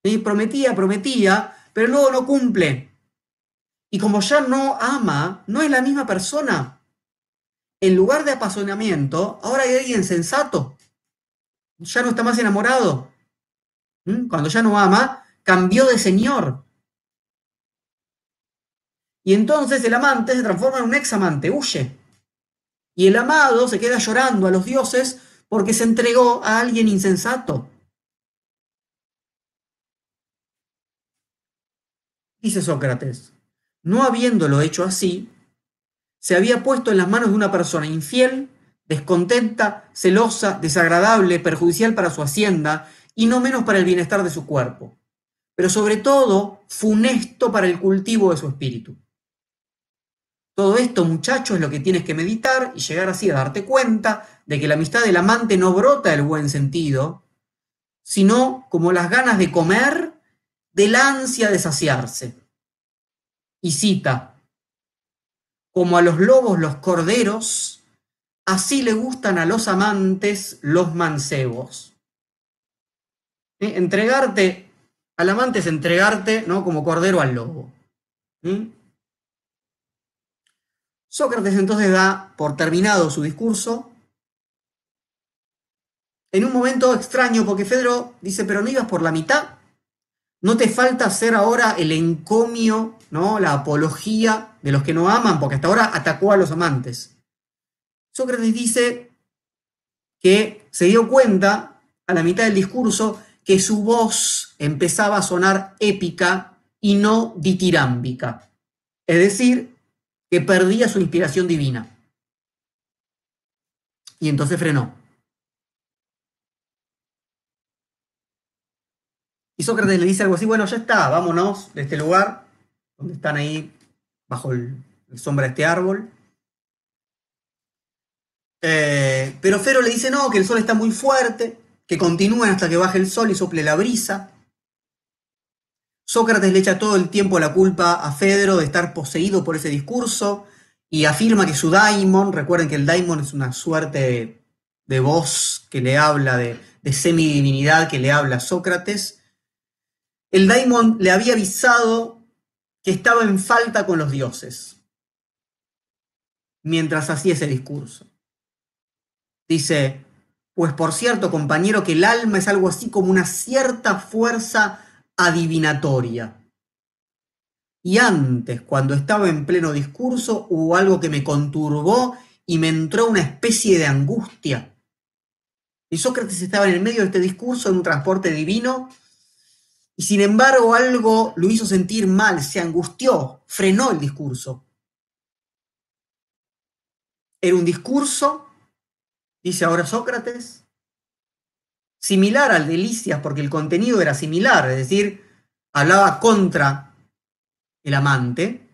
Speaker 1: Y prometía, prometía, pero luego no cumple. Y como ya no ama, no es la misma persona en lugar de apasionamiento, ahora hay alguien sensato. Ya no está más enamorado. ¿Mm? Cuando ya no ama, cambió de señor. Y entonces el amante se transforma en un ex amante, huye. Y el amado se queda llorando a los dioses porque se entregó a alguien insensato. Dice Sócrates, no habiéndolo hecho así, se había puesto en las manos de una persona infiel, descontenta, celosa, desagradable, perjudicial para su hacienda y no menos para el bienestar de su cuerpo, pero sobre todo funesto para el cultivo de su espíritu. Todo esto, muchachos, es lo que tienes que meditar y llegar así a darte cuenta de que la amistad del amante no brota del buen sentido, sino como las ganas de comer del ansia de saciarse. Y cita, como a los lobos los corderos, así le gustan a los amantes los mancebos. Entregarte al amante es entregarte ¿no? como cordero al lobo. Sócrates entonces da por terminado su discurso en un momento extraño, porque Fedro dice, pero no ibas por la mitad. ¿No te falta hacer ahora el encomio, ¿no? la apología de los que no aman? Porque hasta ahora atacó a los amantes. Sócrates dice que se dio cuenta a la mitad del discurso que su voz empezaba a sonar épica y no ditirámbica. Es decir, que perdía su inspiración divina. Y entonces frenó. Y Sócrates le dice algo así, bueno, ya está, vámonos de este lugar, donde están ahí bajo el, sombra de este árbol. Eh, pero Fero le dice no, que el sol está muy fuerte, que continúen hasta que baje el sol y sople la brisa. Sócrates le echa todo el tiempo la culpa a Fedro de estar poseído por ese discurso y afirma que su daimon, recuerden que el daimon es una suerte de voz que le habla, de, de semidivinidad que le habla a Sócrates, el daimon le había avisado que estaba en falta con los dioses mientras hacía ese discurso. Dice, pues por cierto, compañero, que el alma es algo así como una cierta fuerza adivinatoria. Y antes, cuando estaba en pleno discurso, hubo algo que me conturbó y me entró una especie de angustia. Y Sócrates estaba en el medio de este discurso en un transporte divino y sin embargo algo lo hizo sentir mal, se angustió, frenó el discurso. Era un discurso, dice ahora Sócrates, similar al de Licias, porque el contenido era similar, es decir, hablaba contra el amante.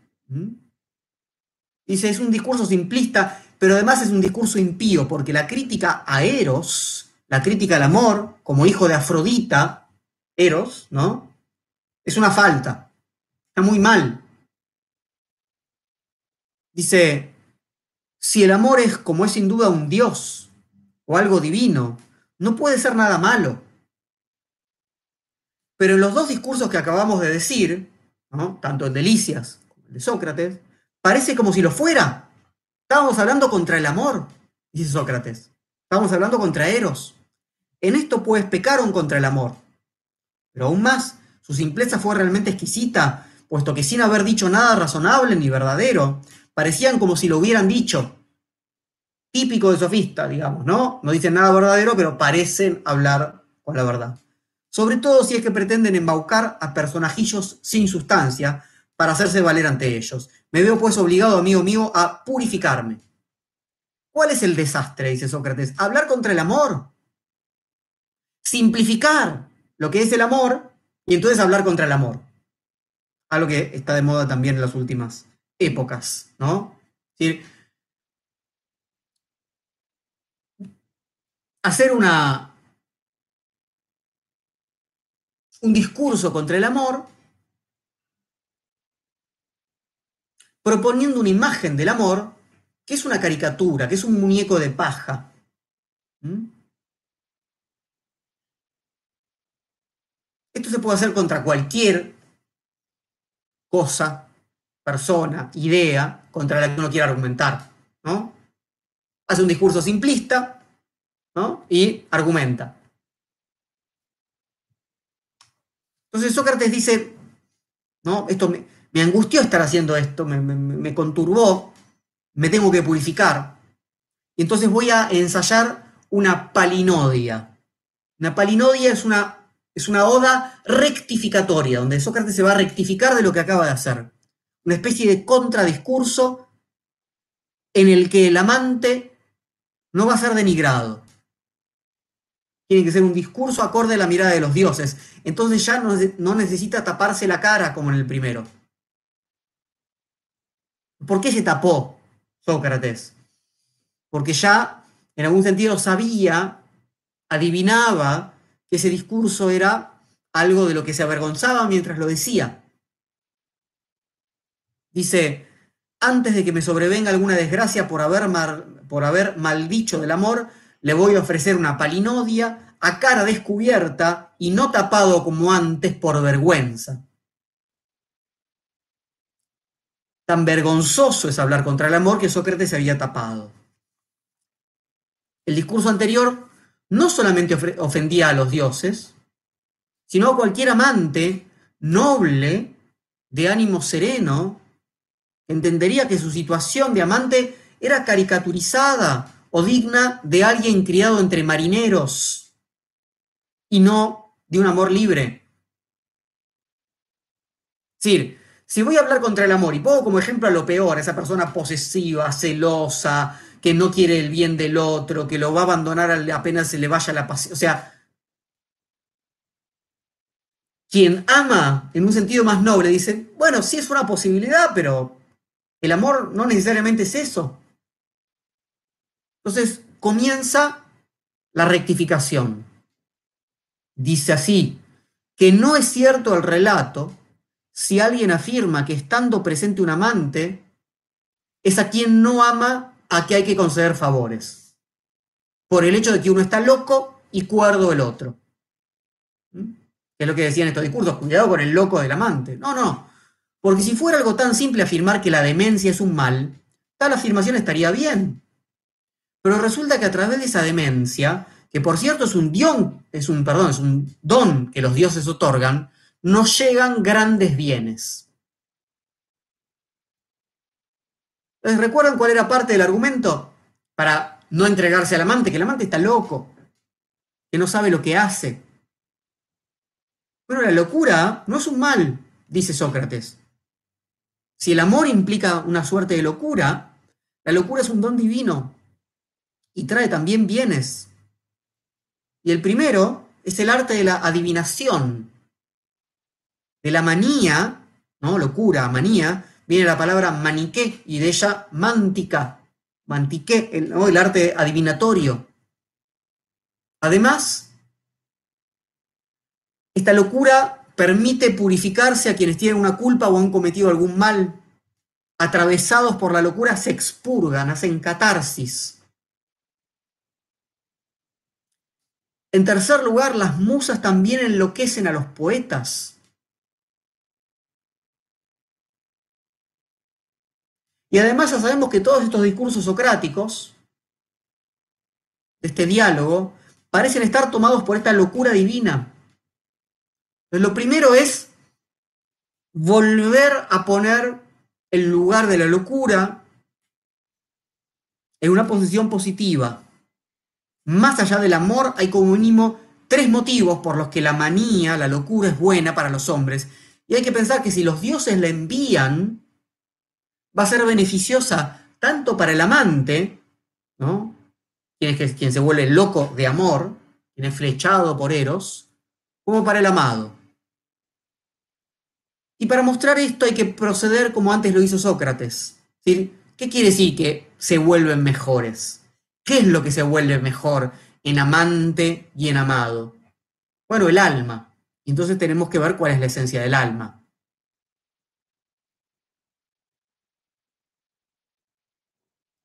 Speaker 1: Dice, es un discurso simplista, pero además es un discurso impío, porque la crítica a Eros, la crítica al amor, como hijo de Afrodita, Eros, ¿no? Es una falta. Está muy mal. Dice, si el amor es como es sin duda un Dios o algo divino, no puede ser nada malo. Pero en los dos discursos que acabamos de decir, tanto el de Licias como el de Sócrates, parece como si lo fuera. Estábamos hablando contra el amor, dice Sócrates. Estábamos hablando contra Eros. En esto pues pecaron contra el amor. Pero aún más, su simpleza fue realmente exquisita, puesto que sin haber dicho nada razonable ni verdadero, parecían como si lo hubieran dicho. Típico de sofista, digamos, ¿no? No dicen nada verdadero, pero parecen hablar con la verdad. Sobre todo si es que pretenden embaucar a personajillos sin sustancia para hacerse valer ante ellos. Me veo pues obligado, amigo mío, a purificarme. ¿Cuál es el desastre? dice Sócrates. Hablar contra el amor. Simplificar lo que es el amor y entonces hablar contra el amor. Algo que está de moda también en las últimas épocas, ¿no? Hacer una, un discurso contra el amor proponiendo una imagen del amor que es una caricatura, que es un muñeco de paja. Esto se puede hacer contra cualquier cosa, persona, idea contra la que uno quiera argumentar. ¿no? Hace un discurso simplista ¿no? y argumenta. Entonces Sócrates dice, ¿no? Esto me, angustió estar haciendo esto, me, me, conturbó, me tengo que purificar. Y entonces voy a ensayar una palinodia. Una palinodia es una es una oda rectificatoria, donde Sócrates se va a rectificar de lo que acaba de hacer. Una especie de contradiscurso en el que el amante no va a ser denigrado. Tiene que ser un discurso acorde a la mirada de los dioses. Entonces ya no, necesita taparse la cara como en el primero. ¿Por qué se tapó Sócrates? Porque ya, en algún sentido, sabía, adivinaba que ese discurso era algo de lo que se avergonzaba mientras lo decía. Dice, antes de que me sobrevenga alguna desgracia por haber, por haber maldicho del amor, le voy a ofrecer una palinodia a cara descubierta y no tapado como antes por vergüenza. Tan vergonzoso es hablar contra el amor que Sócrates se había tapado. El discurso anterior no solamente ofendía a los dioses, sino a cualquier amante noble, de ánimo sereno, entendería que su situación de amante era caricaturizada o digna de alguien criado entre marineros y no de un amor libre. Es decir, si voy a hablar contra el amor y pongo como ejemplo a lo peor, esa persona posesiva, celosa, que no quiere el bien del otro, que lo va a abandonar apenas se le vaya la pasión. O sea, quien ama en un sentido más noble dice, bueno, sí es una posibilidad, pero el amor no necesariamente es eso. Entonces comienza la rectificación. Dice así, que no es cierto el relato si alguien afirma que estando presente un amante, es a quien no ama a que hay que conceder favores. por el hecho de que uno está loco y cuerdo el otro. ¿Mm? es lo que decían estos discursos, cuidado con el loco del amante. No, no, porque si fuera algo tan simple afirmar que la demencia es un mal, tal afirmación estaría bien. Pero resulta que a través de esa demencia, que por cierto es un don, es un, perdón, es un don que los dioses otorgan, nos llegan grandes bienes. ¿Recuerdan cuál era parte del argumento? Para no entregarse al amante, que el amante está loco, que no sabe lo que hace. Bueno, la locura no es un mal, dice Sócrates. Si el amor implica una suerte de locura, la locura es un don divino y trae también bienes. Y el primero es el arte de la adivinación, de la manía, ¿no? Locura, manía, viene la palabra maniqué y de ella mántica, mantiqué, el, el arte adivinatorio. Además, esta locura permite purificarse a quienes tienen una culpa o han cometido algún mal. Atravesados por la locura se expurgan, hacen catarsis. En tercer lugar, las musas también enloquecen a los poetas. Y además ya sabemos que todos estos discursos socráticos, este diálogo, parecen estar tomados por esta locura divina. lo primero es volver a poner el lugar de la locura en una posición positiva. Más allá del amor, hay como mínimo tres motivos por los que la manía, la locura es buena para los hombres. Y hay que pensar que si los dioses la envían, va a ser beneficiosa tanto para el amante, ¿no? Quien, se vuelve loco de amor, quien es flechado por Eros, como para el amado. Y para mostrar esto hay que proceder como antes lo hizo Sócrates. ¿Qué quiere decir que se vuelven mejores? ¿Qué es lo que se vuelve mejor en amante y en amado? Bueno, el alma. Entonces tenemos que ver cuál es la esencia del alma.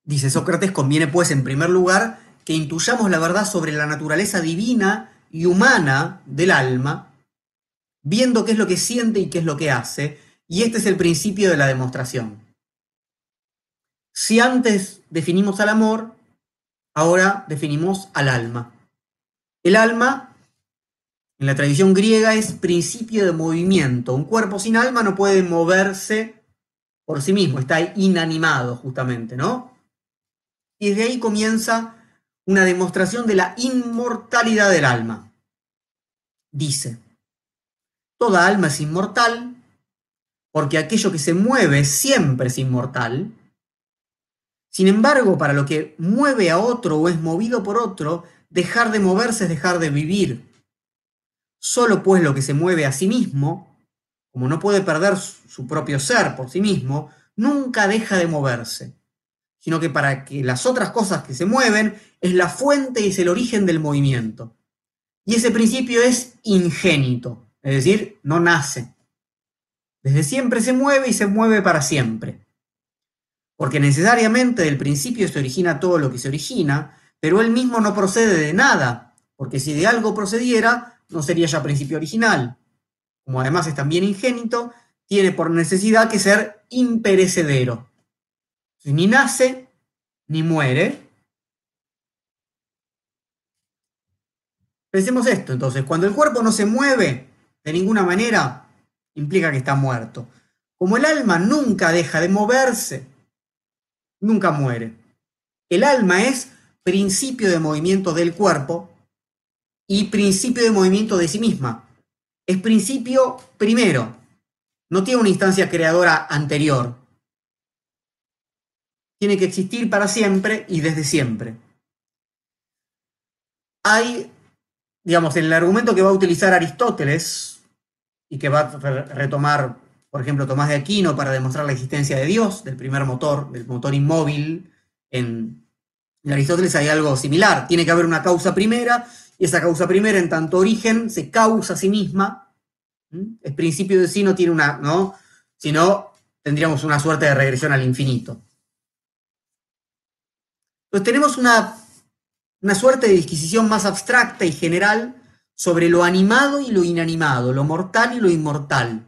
Speaker 1: Dice Sócrates, conviene pues en primer lugar que intuyamos la verdad sobre la naturaleza divina y humana del alma, viendo qué es lo que siente y qué es lo que hace, y este es el principio de la demostración. Si antes definimos al amor, ahora definimos al alma. El alma, en la tradición griega, es principio de movimiento. Un cuerpo sin alma no puede moverse por sí mismo, está inanimado justamente, ¿no? Y desde ahí comienza una demostración de la inmortalidad del alma. Dice, toda alma es inmortal, porque aquello que se mueve siempre es inmortal. Sin embargo, para lo que mueve a otro o es movido por otro, dejar de moverse es dejar de vivir. Solo pues lo que se mueve a sí mismo, como no puede perder su propio ser por sí mismo, nunca deja de moverse sino que para que las otras cosas que se mueven es la fuente y es el origen del movimiento. Y ese principio es ingénito, es decir, no nace. Desde siempre se mueve y se mueve para siempre. Porque necesariamente del principio se origina todo lo que se origina, pero él mismo no procede de nada, porque si de algo procediera, no sería ya principio original. Como además es también ingénito, tiene por necesidad que ser imperecedero ni nace ni muere. Pensemos esto, entonces, cuando el cuerpo no se mueve de ninguna manera, implica que está muerto. Como el alma nunca deja de moverse, nunca muere. El alma es principio de movimiento del cuerpo y principio de movimiento de sí misma. Es principio primero, no tiene una instancia creadora anterior tiene que existir para siempre y desde siempre. Hay, digamos, en el argumento que va a utilizar Aristóteles y que va a retomar, por ejemplo, Tomás de Aquino para demostrar la existencia de Dios, del primer motor, del motor inmóvil, en, Aristóteles hay algo similar. Tiene que haber una causa primera y esa causa primera, en tanto origen, se causa a sí misma. El principio de sí no tiene una, ¿no? Si no, tendríamos una suerte de regresión al infinito. Pues tenemos una, una suerte de disquisición más abstracta y general sobre lo animado y lo inanimado, lo mortal y lo inmortal.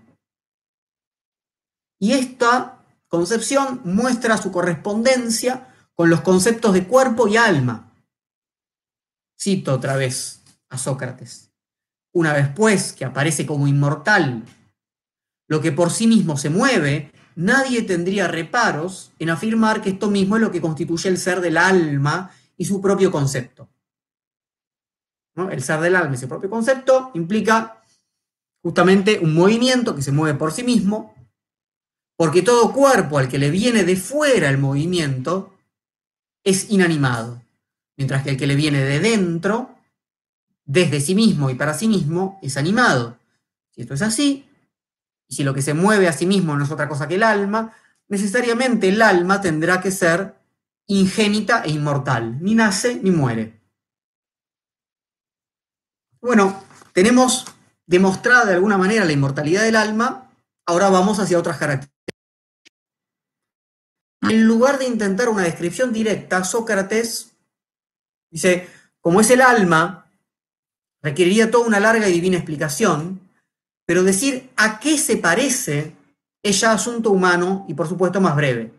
Speaker 1: Y esta concepción muestra su correspondencia con los conceptos de cuerpo y alma. Cito otra vez a Sócrates. Una vez pues que aparece como inmortal lo que por sí mismo se mueve, nadie tendría reparos en afirmar que esto mismo es lo que constituye el ser del alma y su propio concepto. El ser del alma y su propio concepto implica justamente un movimiento que se mueve por sí mismo, porque todo cuerpo al que le viene de fuera el movimiento es inanimado, mientras que el que le viene de dentro, desde sí mismo y para sí mismo, es animado. Si esto es así, y si lo que se mueve a sí mismo no es otra cosa que el alma, necesariamente el alma tendrá que ser ingénita e inmortal, ni nace ni muere. Bueno, tenemos demostrada de alguna manera la inmortalidad del alma, ahora vamos hacia otras características. En lugar de intentar una descripción directa, Sócrates dice, como es el alma, requeriría toda una larga y divina explicación, pero decir a qué se parece es ya asunto humano y por supuesto más breve.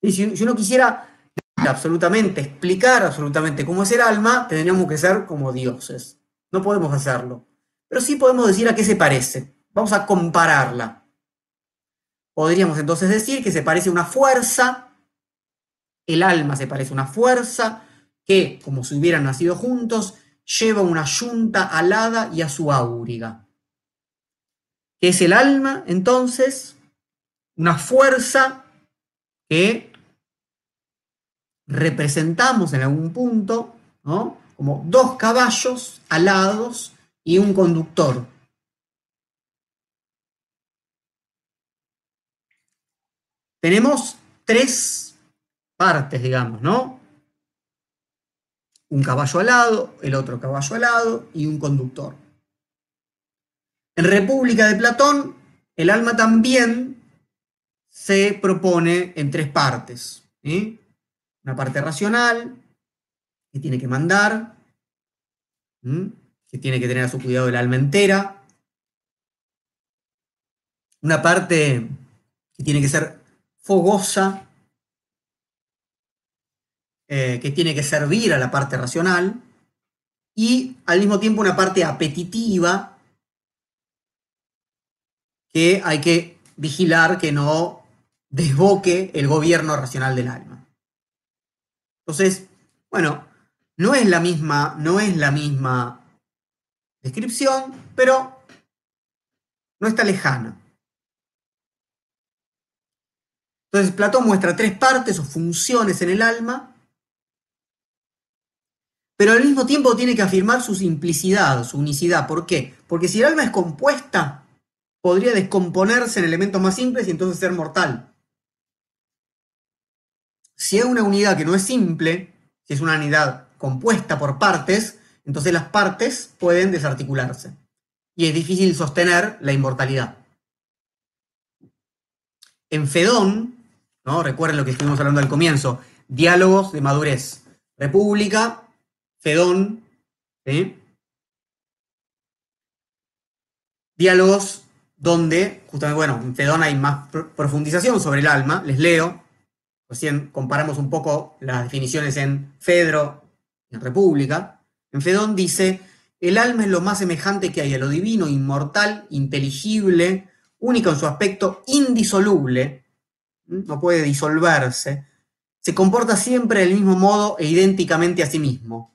Speaker 1: Y si, uno quisiera absolutamente explicar absolutamente cómo es el alma, tendríamos que ser como dioses. No podemos hacerlo. Pero sí podemos decir a qué se parece. Vamos a compararla. Podríamos entonces decir que se parece a una fuerza, el alma se parece a una fuerza que, como si hubieran nacido juntos, lleva una yunta alada y a su áuriga. Que es el alma, entonces, una fuerza que representamos en algún punto, como dos caballos alados y un conductor. Tenemos tres partes, digamos, ¿no? Un caballo alado, el otro caballo alado y un conductor. En República de Platón, el alma también se propone en tres partes. Una parte racional, que tiene que mandar, que tiene que tener a su cuidado el alma entera. Una parte que tiene que ser fogosa, eh, que tiene que servir a la parte racional, y al mismo tiempo una parte apetitiva, que hay que vigilar que no desboque el gobierno racional del alma. Entonces, bueno, no es la misma, no es la misma descripción, pero no está lejana. Entonces, Platón muestra tres partes o funciones en el alma, pero al mismo tiempo tiene que afirmar su simplicidad, su unicidad. ¿Por qué? Porque si el alma es compuesta, podría descomponerse en elementos más simples y entonces ser mortal. Si es una unidad que no es simple, si es una unidad compuesta por partes, entonces las partes pueden desarticularse. Y es difícil sostener la inmortalidad. En Fedón, recuerden lo que estuvimos hablando al comienzo, diálogos de madurez. República, Fedón, diálogos donde, justamente, bueno, en Fedón hay más profundización sobre el alma, les leo, recién comparamos un poco las definiciones en Fedro y en República. En Fedón dice, el alma es lo más semejante que hay a lo divino, inmortal, inteligible, único en su aspecto, indisoluble, no puede disolverse, se comporta siempre del mismo modo e idénticamente a sí mismo.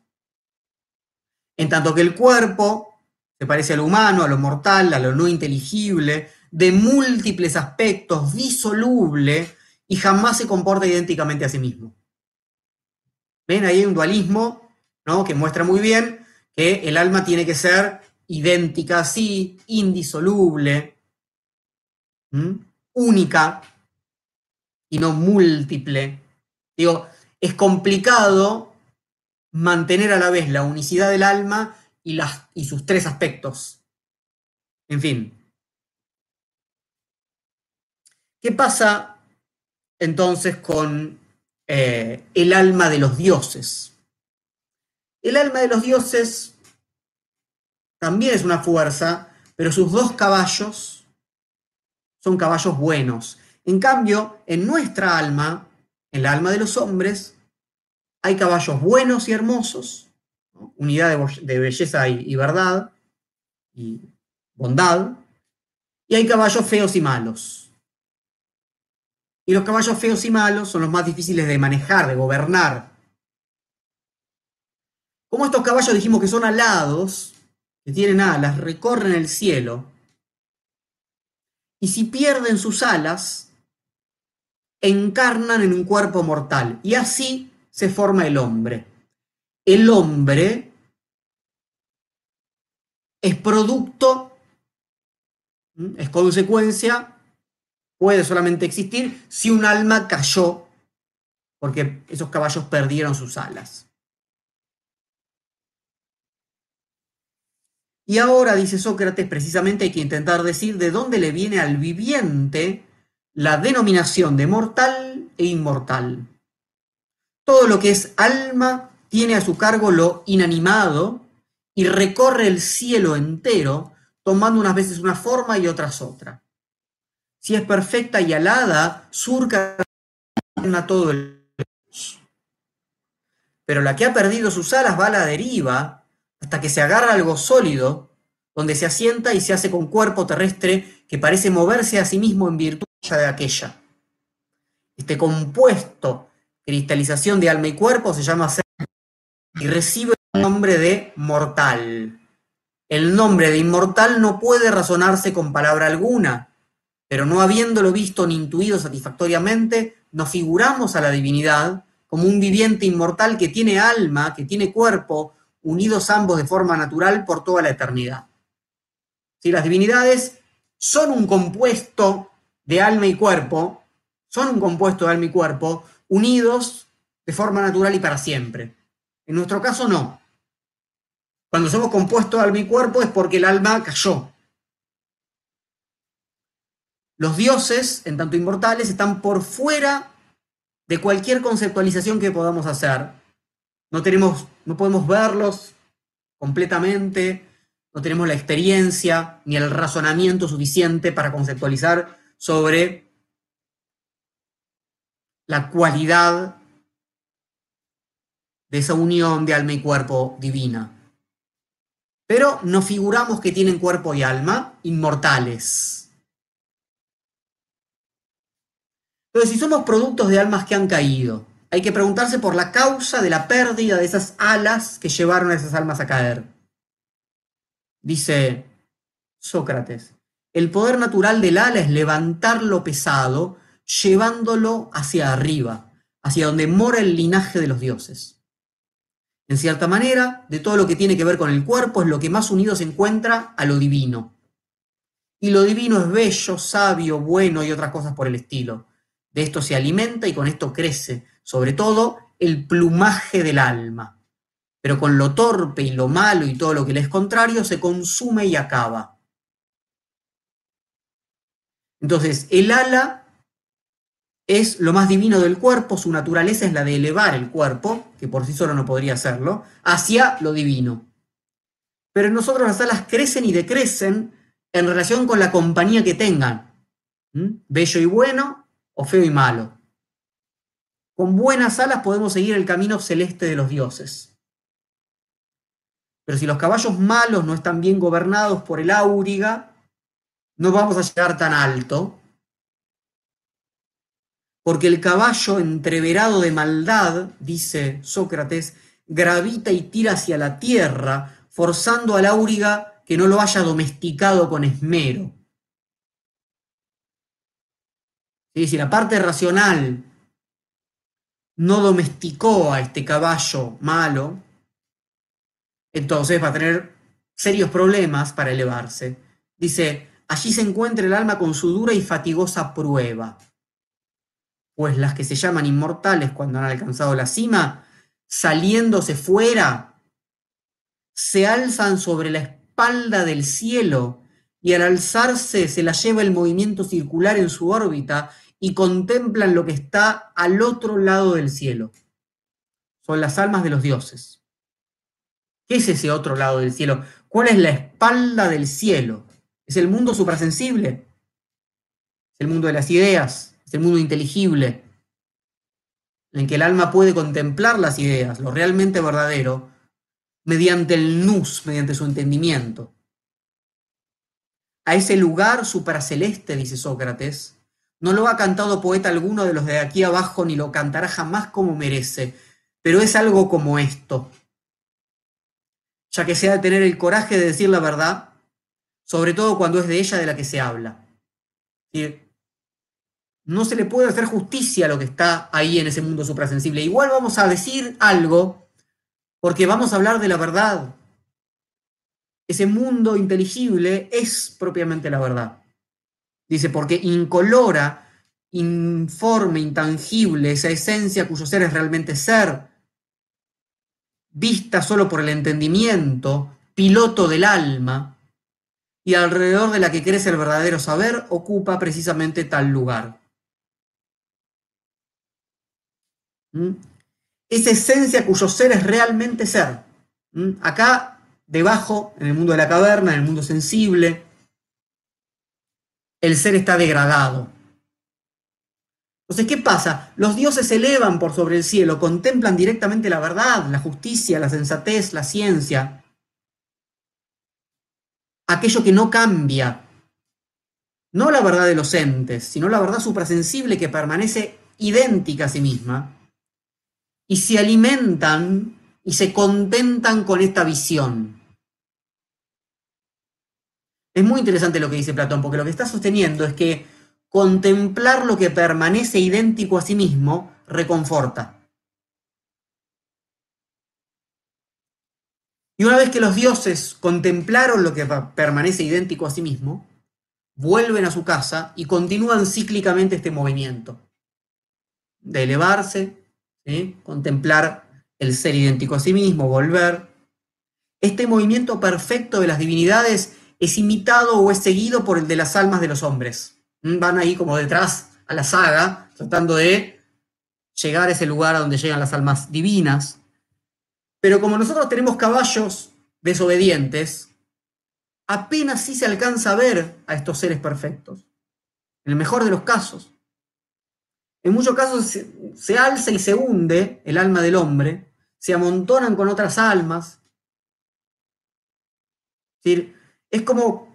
Speaker 1: En tanto que el cuerpo se parece a lo humano, a lo mortal, a lo no inteligible, de múltiples aspectos, disoluble, y jamás se comporta idénticamente a sí mismo. ¿Ven? Ahí hay un dualismo ¿no? que muestra muy bien que el alma tiene que ser idéntica a sí, indisoluble, única y no múltiple. Digo, es complicado mantener a la vez la unicidad del alma y, las, y sus tres aspectos. En fin. ¿Qué pasa entonces con eh, el alma de los dioses? El alma de los dioses también es una fuerza, pero sus dos caballos son caballos buenos. En cambio, en nuestra alma, en la alma de los hombres, hay caballos buenos y hermosos, unidad de, belleza y verdad y bondad, y hay caballos feos y malos. Y los caballos feos y malos son los más difíciles de manejar, de gobernar. Como estos caballos dijimos que son alados, que tienen alas, recorren el cielo, y si pierden sus alas, encarnan en un cuerpo mortal, y así se forma el hombre. El hombre es producto, es consecuencia, puede solamente existir si un alma cayó, porque esos caballos perdieron sus alas. Y ahora, dice Sócrates, precisamente hay que intentar decir de dónde le viene al viviente la denominación de mortal e inmortal. Todo lo que es alma tiene a su cargo lo inanimado y recorre el cielo entero, tomando unas veces una forma y otras otra. Si es perfecta y alada, surca a todo el... Pero la que ha perdido sus alas va a la deriva hasta que se agarra algo sólido, donde se asienta y se hace con cuerpo terrestre que parece moverse a sí mismo en virtud de aquella. Este compuesto, cristalización de alma y cuerpo, se llama ser y recibe el nombre de mortal. El nombre de inmortal no puede razonarse con palabra alguna, pero no habiéndolo visto ni intuido satisfactoriamente, nos figuramos a la divinidad como un viviente inmortal que tiene alma, que tiene cuerpo, unidos ambos de forma natural por toda la eternidad. Si las divinidades son un compuesto de alma y cuerpo, son un compuesto de alma y cuerpo, unidos de forma natural y para siempre. En nuestro caso no. Cuando somos compuestos de alma y cuerpo es porque el alma cayó. Los dioses, en tanto inmortales, están por fuera de cualquier conceptualización que podamos hacer. No tenemos no podemos verlos completamente, no tenemos la experiencia ni el razonamiento suficiente para conceptualizar sobre la cualidad de esa unión de alma y cuerpo divina. Pero nos figuramos que tienen cuerpo y alma inmortales. Entonces, si somos productos de almas que han caído, hay que preguntarse por la causa de la pérdida de esas alas que llevaron a esas almas a caer. Dice Sócrates, el poder natural del ala es levantar lo pesado, llevándolo hacia arriba, hacia donde mora el linaje de los dioses. En cierta manera, de todo lo que tiene que ver con el cuerpo es lo que más unido se encuentra a lo divino. Y lo divino es bello, sabio, bueno y otras cosas por el estilo. De esto se alimenta y con esto crece, sobre todo el plumaje del alma. Pero con lo torpe y lo malo y todo lo que le es contrario se consume y acaba. Entonces, el ala es lo más divino del cuerpo, su naturaleza es la de elevar el cuerpo, que por sí solo no podría hacerlo, hacia lo divino. Pero en nosotros las alas crecen y decrecen en relación con la compañía que tengan, bello y bueno o feo y malo. Con buenas alas podemos seguir el camino celeste de los dioses. Pero si los caballos malos no están bien gobernados por el áuriga, no vamos a llegar tan alto, porque el caballo entreverado de maldad, dice Sócrates, gravita y tira hacia la tierra, forzando al áuriga que no lo haya domesticado con esmero. Si la parte racional no domesticó a este caballo malo, entonces va a tener serios problemas para elevarse. Dice, allí se encuentra el alma con su dura y fatigosa prueba, pues las que se llaman inmortales cuando han alcanzado la cima, saliéndose fuera, se alzan sobre la espalda del cielo y al alzarse se la lleva el movimiento circular en su órbita y contemplan lo que está al otro lado del cielo. Son las almas de los dioses. ¿Qué es ese otro lado del cielo? ¿Cuál es la espalda del cielo? ¿Es el mundo suprasensible? ¿Es el mundo de las ideas? ¿Es el mundo inteligible? En que el alma puede contemplar las ideas, lo realmente verdadero, mediante el nus, mediante su entendimiento. A ese lugar supraceleste, dice Sócrates, no lo ha cantado poeta alguno de los de aquí abajo, ni lo cantará jamás como merece, pero es algo como esto. Ya que se ha de tener el coraje de decir la verdad, sobre todo cuando es de ella de la que se habla. No se le puede hacer justicia a lo que está ahí en ese mundo suprasensible. Igual vamos a decir algo, porque vamos a hablar de la verdad. Ese mundo inteligible es propiamente la verdad. Dice, porque incolora, informe, intangible, esa esencia cuyo ser es realmente ser, vista solo por el entendimiento, piloto del alma, y alrededor de la que crece el verdadero saber, ocupa precisamente tal lugar. ¿Mm? Esa esencia cuyo ser es realmente ser. ¿Mm? Acá, debajo, en el mundo de la caverna, en el mundo sensible, el ser está degradado. Entonces, ¿qué pasa? Los dioses se elevan por sobre el cielo, contemplan directamente la verdad, la justicia, la sensatez, la ciencia. Aquello que no cambia. No la verdad de los entes, sino la verdad suprasensible que permanece idéntica a sí misma. Y se alimentan y se contentan con esta visión. Es muy interesante lo que dice Platón, porque lo que está sosteniendo es que contemplar lo que permanece idéntico a sí mismo reconforta. Y una vez que los dioses contemplaron lo que permanece idéntico a sí mismo, vuelven a su casa y continúan cíclicamente este movimiento de elevarse, contemplar el ser idéntico a sí mismo, volver. Este movimiento perfecto de las divinidades es imitado o es seguido por el de las almas de los hombres. Mm, van ahí como detrás a la saga, tratando de llegar a ese lugar a donde llegan las almas divinas. Pero como nosotros tenemos caballos desobedientes, apenas sí se alcanza a ver a estos seres perfectos. En el mejor de los casos. En muchos casos se, alza y se hunde el alma del hombre, se amontonan con otras almas. Es como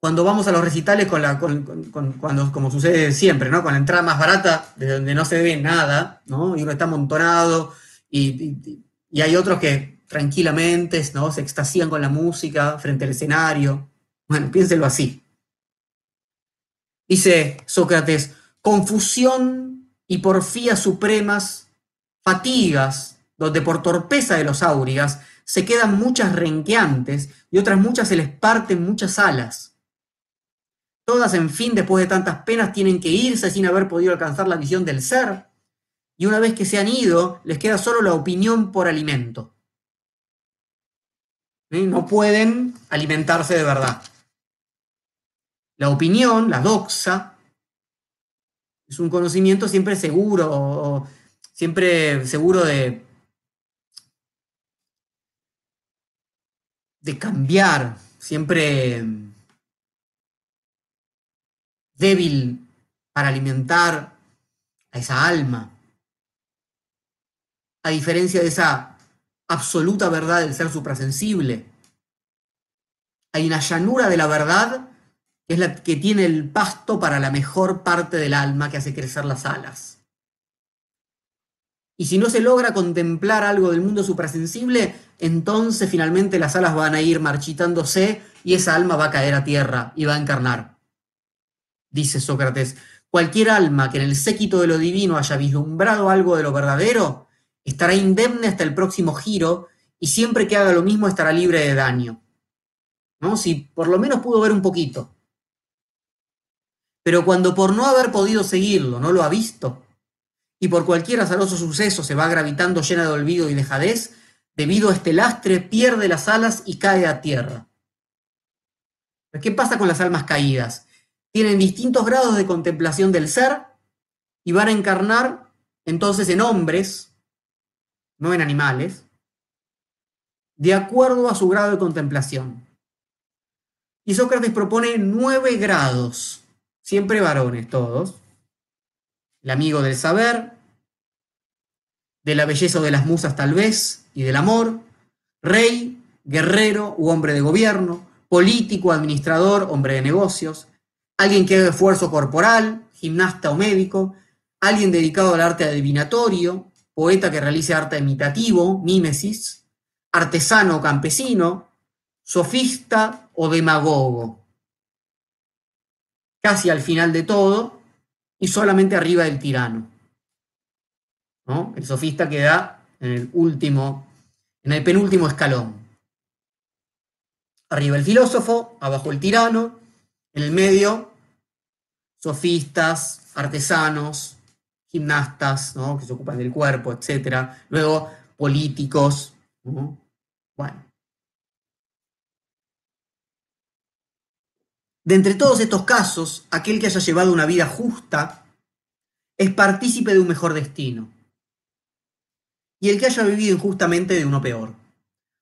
Speaker 1: cuando vamos a los recitales cuando, como sucede siempre, ¿no? Con la entrada más barata, de donde no se ve nada, ¿no? Y uno está amontonado, y, hay otros que tranquilamente, ¿no? Se extasían con la música frente al escenario. Bueno, piénselo así. Dice Sócrates, confusión y porfías supremas, fatigas, donde por torpeza de los áurigas se quedan muchas renqueantes y otras muchas se les parten muchas alas. Todas, en fin, después de tantas penas, tienen que irse sin haber podido alcanzar la visión del ser, y una vez que se han ido, les queda solo la opinión por alimento. No pueden alimentarse de verdad. La opinión, la doxa, es un conocimiento siempre seguro, siempre seguro de, cambiar, siempre débil para alimentar a esa alma. A diferencia de esa absoluta verdad del ser suprasensible, hay una llanura de la verdad que es la que tiene el pasto para la mejor parte del alma que hace crecer las alas. Y si no se logra contemplar algo del mundo suprasensible, entonces finalmente las alas van a ir marchitándose y esa alma va a caer a tierra y va a encarnar. Dice Sócrates, cualquier alma que en el séquito de lo divino haya vislumbrado algo de lo verdadero, estará indemne hasta el próximo giro y siempre que haga lo mismo estará libre de daño. ¿No? Si por lo menos pudo ver un poquito. Pero cuando por no haber podido seguirlo no lo ha visto, y por cualquier azaroso suceso se va gravitando llena de olvido y dejadez, debido a este lastre pierde las alas y cae a tierra. ¿Qué pasa con las almas caídas? Tienen distintos grados de contemplación del ser y van a encarnar entonces en hombres, no en animales, de acuerdo a su grado de contemplación. Y Sócrates propone nueve grados, siempre varones todos. El amigo del saber, de la belleza o de las musas tal vez, y del amor, rey, guerrero u hombre de gobierno, político, administrador, hombre de negocios, alguien que haga esfuerzo corporal, gimnasta o médico, alguien dedicado al arte adivinatorio, poeta que realice arte imitativo, mímesis, artesano o campesino, sofista o demagogo. Casi al final de todo y solamente arriba del tirano. El sofista queda en el último, en el penúltimo escalón. Arriba el filósofo, abajo el tirano, en el medio sofistas, artesanos, gimnastas, que se ocupan del cuerpo, etc. Luego políticos. Bueno. De entre todos estos casos, aquel que haya llevado una vida justa es partícipe de un mejor destino. Y el que haya vivido injustamente de uno peor.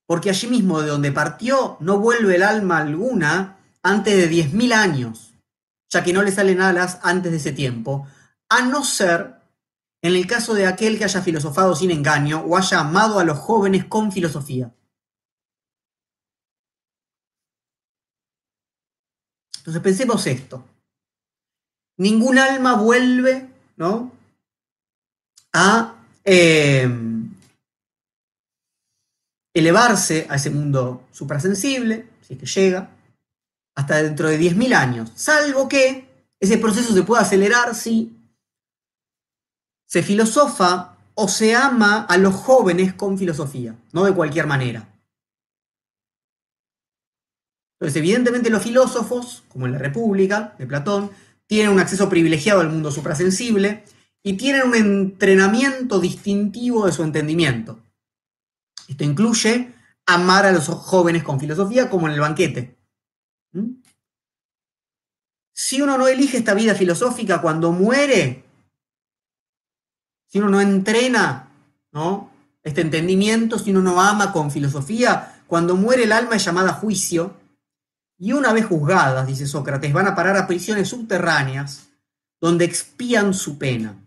Speaker 1: Porque allí mismo de donde partió no vuelve el alma alguna antes de diez mil años, ya que no le salen alas antes de ese tiempo, a no ser en el caso de aquel que haya filosofado sin engaño o haya amado a los jóvenes con filosofía. Entonces pensemos esto. Ningún alma vuelve ¿no? a em, elevarse a ese mundo suprasensible, si es que llega, hasta dentro de 10.000 años, salvo que ese proceso se pueda acelerar si se filosofa o se ama a los jóvenes con filosofía, no de cualquier manera. Entonces, evidentemente los filósofos, como en la República de Platón, tienen un acceso privilegiado al mundo suprasensible y tienen un entrenamiento distintivo de su entendimiento. Esto incluye amar a los jóvenes con filosofía como en el banquete. ¿Mm? Si uno no elige esta vida filosófica cuando muere, si uno no entrena ¿no? este entendimiento, si uno no ama con filosofía, cuando muere el alma es llamada a juicio, y una vez juzgadas, dice Sócrates, van a parar a prisiones subterráneas donde expían su pena.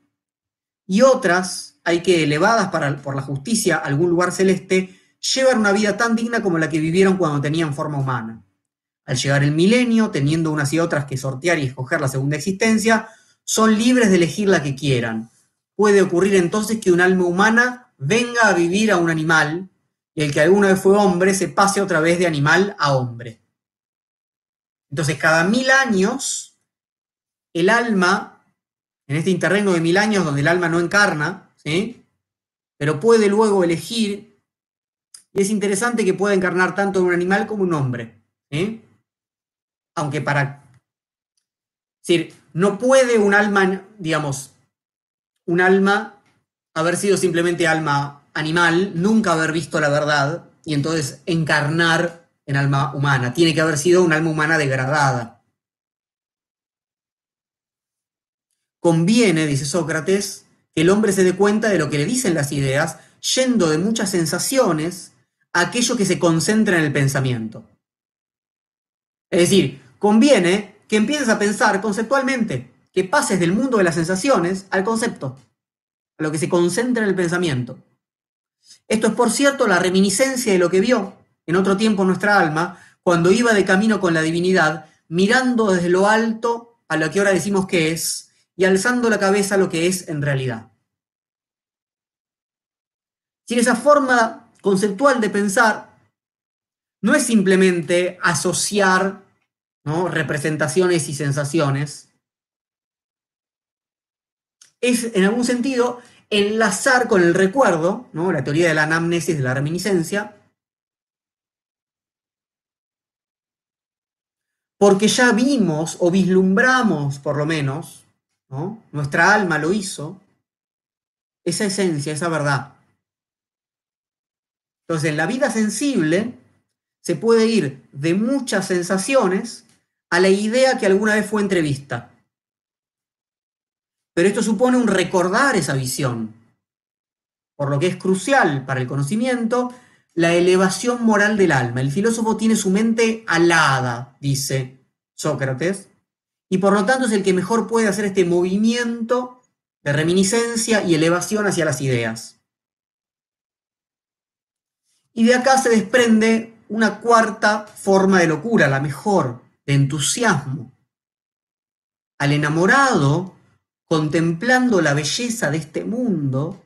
Speaker 1: Y otras, hay que elevadas por la justicia a algún lugar celeste, llevan una vida tan digna como la que vivieron cuando tenían forma humana. Al llegar el milenio, teniendo unas y otras que sortear y escoger la segunda existencia, son libres de elegir la que quieran, puede ocurrir entonces que un alma humana venga a vivir a un animal y el que alguna vez fue hombre se pase otra vez de animal a hombre. Entonces, cada mil años, el alma, en este interreno de mil años donde el alma no encarna, ¿sí? pero puede luego elegir, y es interesante que pueda encarnar tanto en un animal como un hombre. Aunque para... Es decir, no puede un alma, digamos, un alma haber sido simplemente alma animal, nunca haber visto la verdad y entonces encarnar en alma humana. Tiene que haber sido un alma humana degradada. Conviene, dice Sócrates, que el hombre se dé cuenta de lo que le dicen las ideas, yendo de muchas sensaciones a aquello que se concentra en el pensamiento. Es decir, conviene que empieces a pensar conceptualmente que pases del mundo de las sensaciones al concepto, a lo que se concentra en el pensamiento. Esto es, por cierto, la reminiscencia de lo que vio en otro tiempo nuestra alma cuando iba de camino con la divinidad, mirando desde lo alto a lo que ahora decimos que es y alzando la cabeza a lo que es en realidad. Si esa forma conceptual de pensar no es simplemente asociar representaciones y sensaciones, es en algún sentido enlazar con el recuerdo, ¿no? la teoría de la anamnesis, de la reminiscencia, porque ya vimos o vislumbramos, por lo menos, ¿no? nuestra alma lo hizo, esa esencia, esa verdad. Entonces, en la vida sensible se puede ir de muchas sensaciones a la idea que alguna vez fue entrevista. Pero esto supone un recordar esa visión, por lo que es crucial para el conocimiento la elevación moral del alma. El filósofo tiene su mente alada, dice Sócrates, y por lo tanto es el que mejor puede hacer este movimiento de reminiscencia y elevación hacia las ideas. Y de acá se desprende una cuarta forma de locura, la mejor, de entusiasmo. Al enamorado, contemplando la belleza de este mundo,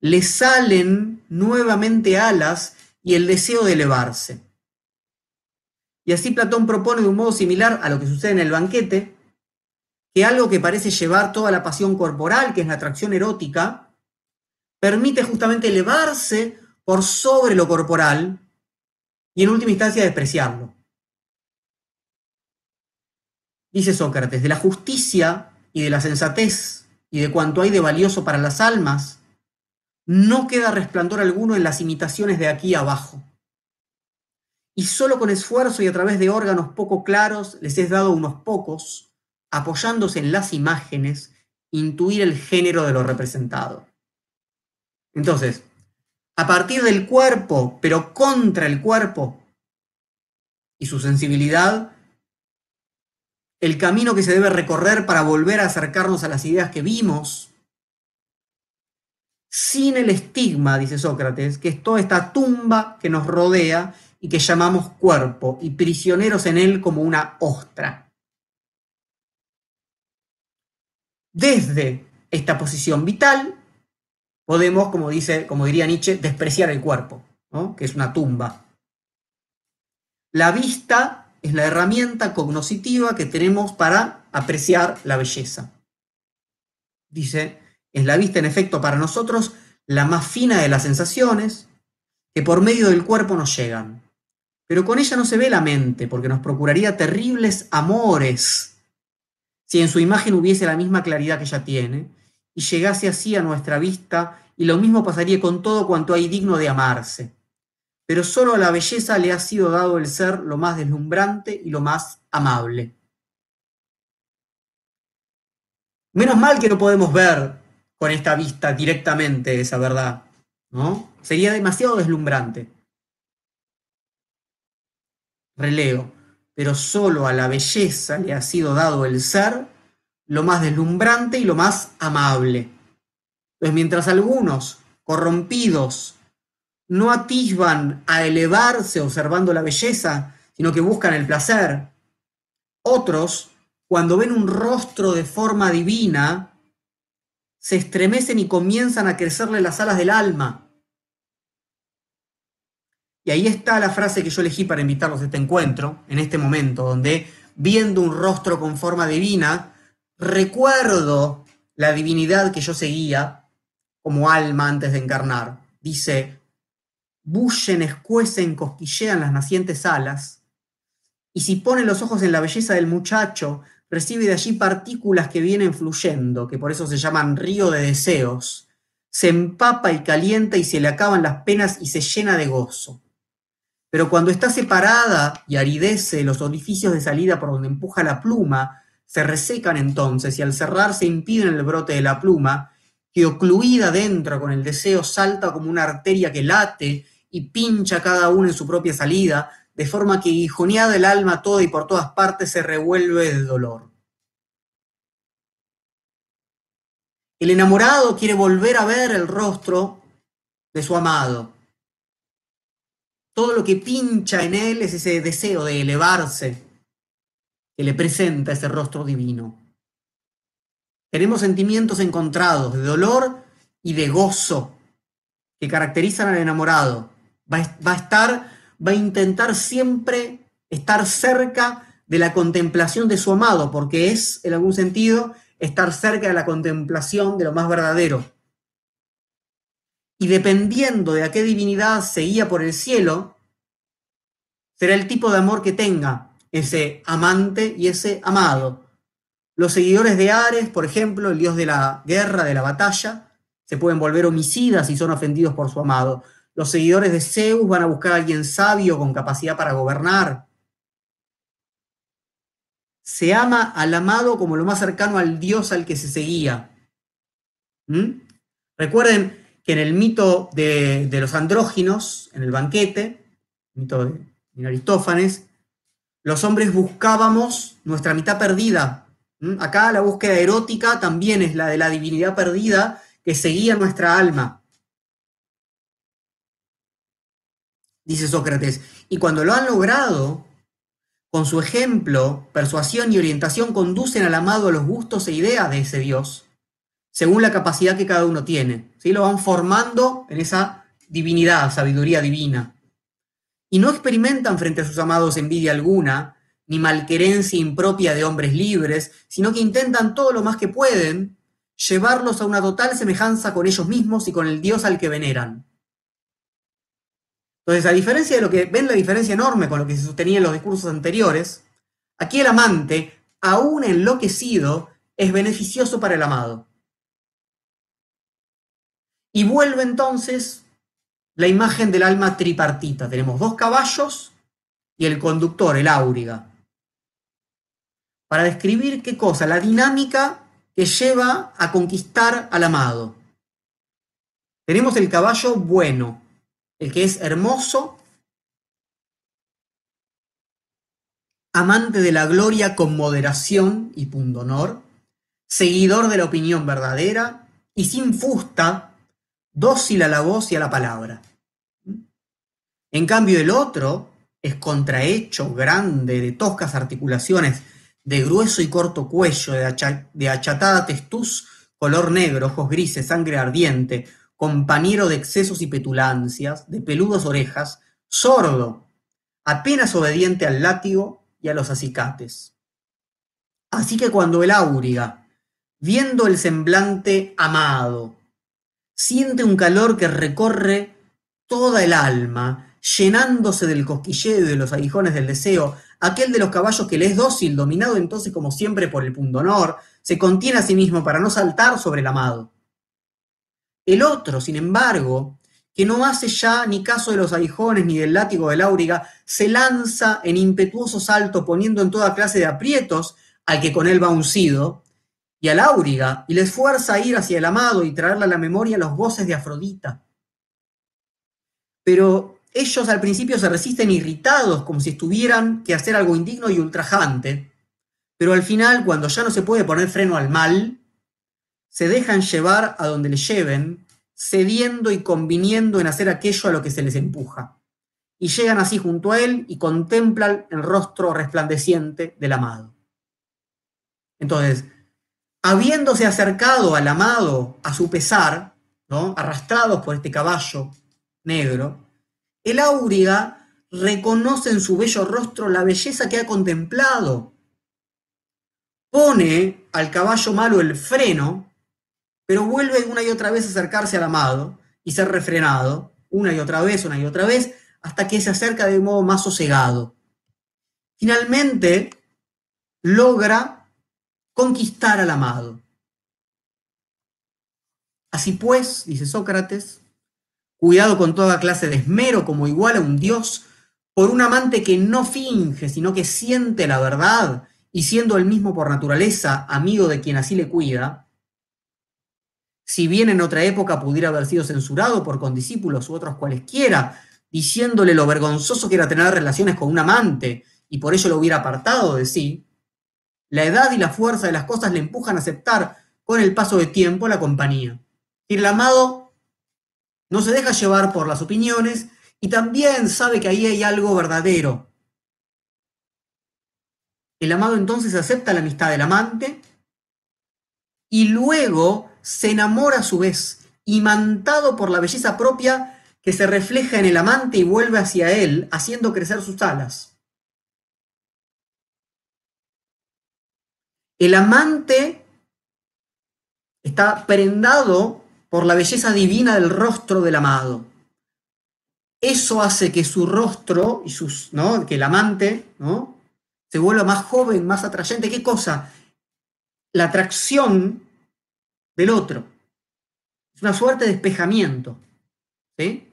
Speaker 1: le salen nuevamente alas y el deseo de elevarse. Y así Platón propone de un modo similar a lo que sucede en el banquete, que algo que parece llevar toda la pasión corporal, que es la atracción erótica, permite justamente elevarse por sobre lo corporal y en última instancia despreciarlo. Dice Sócrates, de la justicia y de la sensatez y de cuanto hay de valioso para las almas, no queda resplandor alguno en las imitaciones de aquí abajo. Y solo con esfuerzo y a través de órganos poco claros les es dado unos pocos, apoyándose en las imágenes, intuir el género de lo representado. Entonces, a partir del cuerpo, pero contra el cuerpo y su sensibilidad, el camino que se debe recorrer para volver a acercarnos a las ideas que vimos, sin el estigma, dice Sócrates, que es toda esta tumba que nos rodea y que llamamos cuerpo, y prisioneros en él como una ostra. Desde esta posición vital, podemos, como, dice, como diría Nietzsche, despreciar el cuerpo, que es una tumba. La vista es la herramienta cognoscitiva que tenemos para apreciar la belleza. Dice es la vista, en efecto, para nosotros la más fina de las sensaciones que por medio del cuerpo nos llegan. Pero con ella no se ve la mente, porque nos procuraría terribles amores si en su imagen hubiese la misma claridad que ella tiene, y llegase así a nuestra vista, y lo mismo pasaría con todo cuanto hay digno de amarse. Pero solo a la belleza le ha sido dado el ser lo más deslumbrante y lo más amable. Menos mal que no podemos ver con esta vista directamente esa verdad, ¿no? Sería demasiado deslumbrante. Releo, pero solo a la belleza le ha sido dado el ser lo más deslumbrante y lo más amable. Pues mientras algunos, corrompidos, no atisban a elevarse observando la belleza, sino que buscan el placer, otros, cuando ven un rostro de forma divina, se estremecen y comienzan a crecerle las alas del alma. Y ahí está la frase que yo elegí para invitarlos a este encuentro, en este momento, donde viendo un rostro con forma divina, recuerdo la divinidad que yo seguía como alma antes de encarnar. Dice, bullen, escuecen, cosquillean las nacientes alas, y si ponen los ojos en la belleza del muchacho, recibe de allí partículas que vienen fluyendo, que por eso se llaman río de deseos. Se empapa y calienta y se le acaban las penas y se llena de gozo. Pero cuando está separada y aridece los orificios de salida por donde empuja la pluma, se resecan entonces y al cerrarse impiden el brote de la pluma, que ocluida dentro con el deseo salta como una arteria que late y pincha cada uno en su propia salida, de forma que guijoneada el alma toda y por todas partes se revuelve de dolor. El enamorado quiere volver a ver el rostro de su amado. Todo lo que pincha en él es ese deseo de elevarse que le presenta ese rostro divino. Tenemos sentimientos encontrados de dolor y de gozo que caracterizan al enamorado. Va, va a estar va a intentar siempre estar cerca de la contemplación de su amado, porque es, en algún sentido, estar cerca de la contemplación de lo más verdadero. Y dependiendo de a qué divinidad se guía por el cielo, será el tipo de amor que tenga ese amante y ese amado. Los seguidores de Ares, por ejemplo, el dios de la guerra, de la batalla, se pueden volver homicidas si son ofendidos por su amado. Los seguidores de Zeus van a buscar a alguien sabio con capacidad para gobernar. Se ama al amado como lo más cercano al Dios al que se seguía. ¿Mm? Recuerden que en el mito de, los andróginos, en el banquete, mito de, Aristófanes, los hombres buscábamos nuestra mitad perdida. ¿Mm? Acá la búsqueda erótica también es la de la divinidad perdida que seguía nuestra alma. Dice Sócrates, y cuando lo han logrado, con su ejemplo, persuasión y orientación conducen al amado a los gustos e ideas de ese Dios, según la capacidad que cada uno tiene. ¿sí? Lo van formando en esa divinidad, sabiduría divina. Y no experimentan frente a sus amados envidia alguna, ni malquerencia impropia de hombres libres, sino que intentan todo lo más que pueden llevarlos a una total semejanza con ellos mismos y con el Dios al que veneran. Entonces, a diferencia de lo que ven la diferencia enorme con lo que se sostenía en los discursos anteriores, aquí el amante, aún enloquecido, es beneficioso para el amado. Y vuelve entonces la imagen del alma tripartita. Tenemos dos caballos y el conductor, el áuriga. Para describir qué cosa, la dinámica que lleva a conquistar al amado. Tenemos el caballo bueno, el que es hermoso, amante de la gloria con moderación y pundonor, seguidor de la opinión verdadera y sin fusta, dócil a la voz y a la palabra. En cambio, el otro es contrahecho, grande, de toscas articulaciones, de grueso y corto cuello, de, achatada testuz, color negro, ojos grises, sangre ardiente, compañero de excesos y petulancias, de peludas orejas, sordo, apenas obediente al látigo y a los acicates. Así que cuando el áuriga, viendo el semblante amado, siente un calor que recorre toda el alma, llenándose del cosquilleo y de los aguijones del deseo, aquel de los caballos que le es dócil, dominado entonces como siempre por el pundonor, se contiene a sí mismo para no saltar sobre el amado. El otro, sin embargo, que no hace ya ni caso de los aguijones ni del látigo del áuriga, se lanza en impetuoso salto poniendo en toda clase de aprietos al que con él va uncido, y al áuriga, y le esfuerza a ir hacia el amado y traerle a la memoria los voces de Afrodita. Pero ellos al principio se resisten irritados, como si estuvieran que hacer algo indigno y ultrajante, pero al final, cuando ya no se puede poner freno al mal, se dejan llevar a donde le lleven, cediendo y conviniendo en hacer aquello a lo que se les empuja. Y llegan así junto a él y contemplan el rostro resplandeciente del amado. Entonces, habiéndose acercado al amado a su pesar, ¿no? arrastrados por este caballo negro, el áuriga reconoce en su bello rostro la belleza que ha contemplado. Pone al caballo malo el freno pero vuelve una y otra vez a acercarse al amado y ser refrenado, una y otra vez, una y otra vez, hasta que se acerca de modo más sosegado. Finalmente, logra conquistar al amado. Así pues, dice Sócrates, cuidado con toda clase de esmero como igual a un dios, por un amante que no finge, sino que siente la verdad, y siendo él mismo por naturaleza amigo de quien así le cuida, si bien en otra época pudiera haber sido censurado por condiscípulos u otros cualesquiera, diciéndole lo vergonzoso que era tener relaciones con un amante y por ello lo hubiera apartado de sí, la edad y la fuerza de las cosas le empujan a aceptar con el paso de tiempo la compañía. Y el amado no se deja llevar por las opiniones y también sabe que ahí hay algo verdadero. El amado entonces acepta la amistad del amante y luego se enamora a su vez, imantado por la belleza propia que se refleja en el amante y vuelve hacia él, haciendo crecer sus alas. El amante está prendado por la belleza divina del rostro del amado. Eso hace que su rostro y sus, ¿no? que el amante, ¿no? se vuelva más joven, más atrayente. ¿Qué cosa? La atracción del otro. Es una suerte de despejamiento. ¿sí?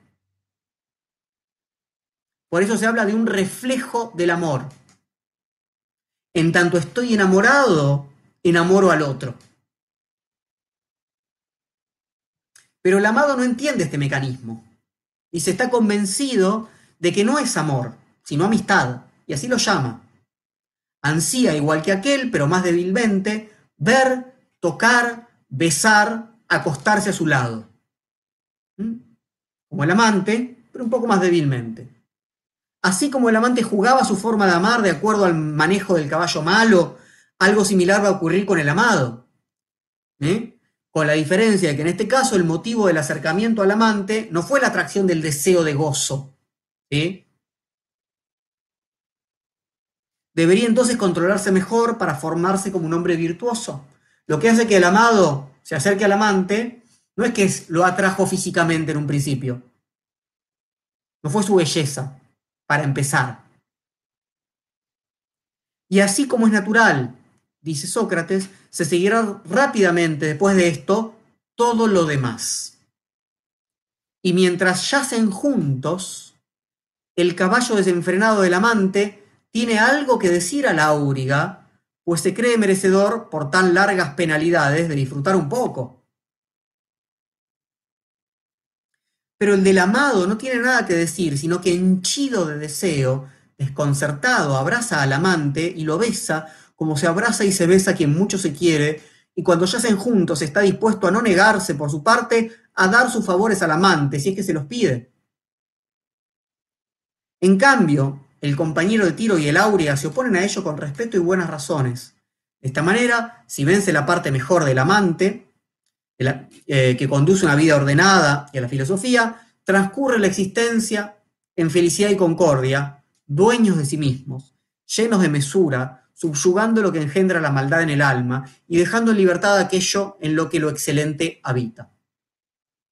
Speaker 1: Por eso se habla de un reflejo del amor. En tanto estoy enamorado, enamoro al otro. Pero el amado no entiende este mecanismo y se está convencido de que no es amor, sino amistad, y así lo llama. Ansía, igual que aquel, pero más débilmente, ver, tocar, besar, acostarse a su lado. ¿Mm? Como el amante, pero un poco más débilmente. Así como el amante jugaba su forma de amar de acuerdo al manejo del caballo malo, algo similar va a ocurrir con el amado. ¿Eh? Con la diferencia de que en este caso el motivo del acercamiento al amante no fue la atracción del deseo de gozo. Debería entonces controlarse mejor para formarse como un hombre virtuoso. Lo que hace que el amado se acerque al amante no es que lo atrajo físicamente en un principio. No fue su belleza, para empezar. Y así como es natural, dice Sócrates, se seguirá rápidamente después de esto todo lo demás. Y mientras yacen juntos, el caballo desenfrenado del amante tiene algo que decir a la auriga, pues se cree merecedor por tan largas penalidades de disfrutar un poco. Pero el del amado no tiene nada que decir, sino que henchido de deseo, desconcertado, abraza al amante y lo besa como se abraza y se besa quien mucho se quiere, y cuando yacen juntos está dispuesto a no negarse por su parte a dar sus favores al amante, si es que se los pide. En cambio, el compañero de tiro y el áurea se oponen a ello con respeto y buenas razones. De esta manera, si vence la parte mejor del amante, eh, que conduce una vida ordenada y a la filosofía, transcurre la existencia en felicidad y concordia, dueños de sí mismos, llenos de mesura, subyugando lo que engendra la maldad en el alma y dejando en libertad aquello en lo que lo excelente habita.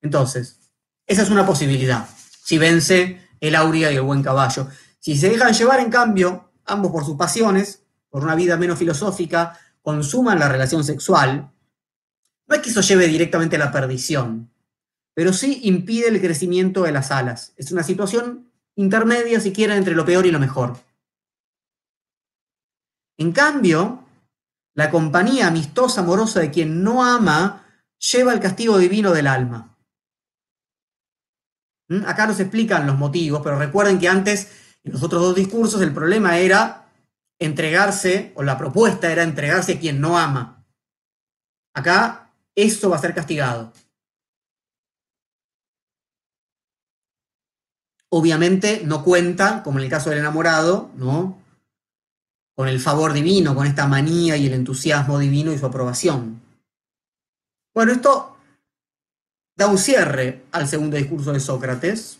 Speaker 1: Entonces, esa es una posibilidad, si vence el aurea y el buen caballo. Si se dejan llevar, en cambio, ambos por sus pasiones, por una vida menos filosófica, consuman la relación sexual, no es que eso lleve directamente a la perdición, pero sí impide el crecimiento de las alas. Es una situación intermedia, si quieren, entre lo peor y lo mejor. En cambio, la compañía amistosa, amorosa de quien no ama, lleva el castigo divino del alma. ¿Mm? Acá nos explican los motivos, pero recuerden que antes, en los otros dos discursos, el problema era entregarse, o la propuesta era entregarse a quien no ama. Acá eso va a ser castigado. Obviamente no cuenta, como en el caso del enamorado, ¿no? con el favor divino, con esta manía y el entusiasmo divino y su aprobación. Bueno, esto da un cierre al segundo discurso de Sócrates.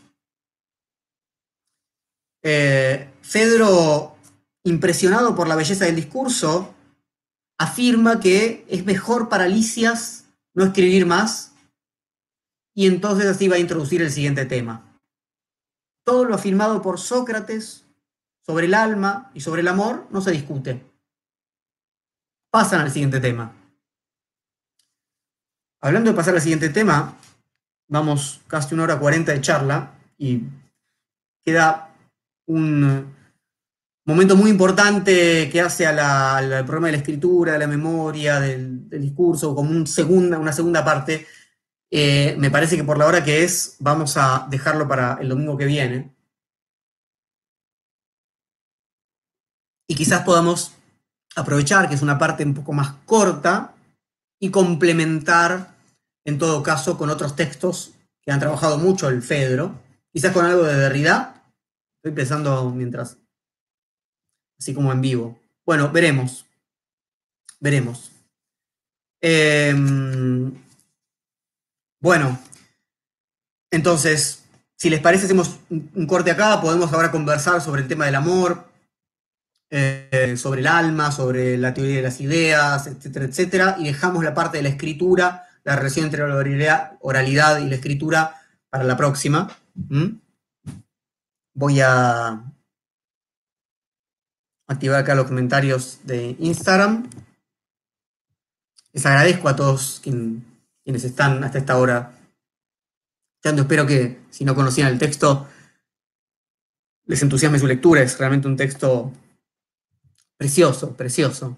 Speaker 1: Eh, Fedro, impresionado por la belleza del discurso, afirma que es mejor para Licias no escribir más, y entonces así va a introducir el siguiente tema. Todo lo afirmado por Sócrates sobre el alma y sobre el amor no se discute. Pasan al siguiente tema. Hablando de pasar al siguiente tema, vamos casi una hora cuarenta de charla y queda un momento muy importante que hace al problema de la escritura, de la memoria, del, discurso, como un segunda, una segunda parte. Eh, me parece que por la hora que es, vamos a dejarlo para el domingo que viene. Y quizás podamos aprovechar que es una parte un poco más corta y complementar, en todo caso, con otros textos que han trabajado mucho el Fedro, quizás con algo de Derrida. Estoy pensando mientras así como en vivo. Bueno, veremos. Veremos. Em, bueno, entonces, si les parece, hacemos un corte acá, podemos ahora conversar sobre el tema del amor, eh, sobre el alma, sobre la teoría de las ideas, etcétera, etcétera, y dejamos la parte de la escritura, la relación entre la oralidad, y la escritura para la próxima. Voy a activar acá los comentarios de Instagram. Les agradezco a todos quienes están hasta esta hora. Espero que si no conocían el texto, les entusiasme su lectura. Es realmente un texto precioso, precioso.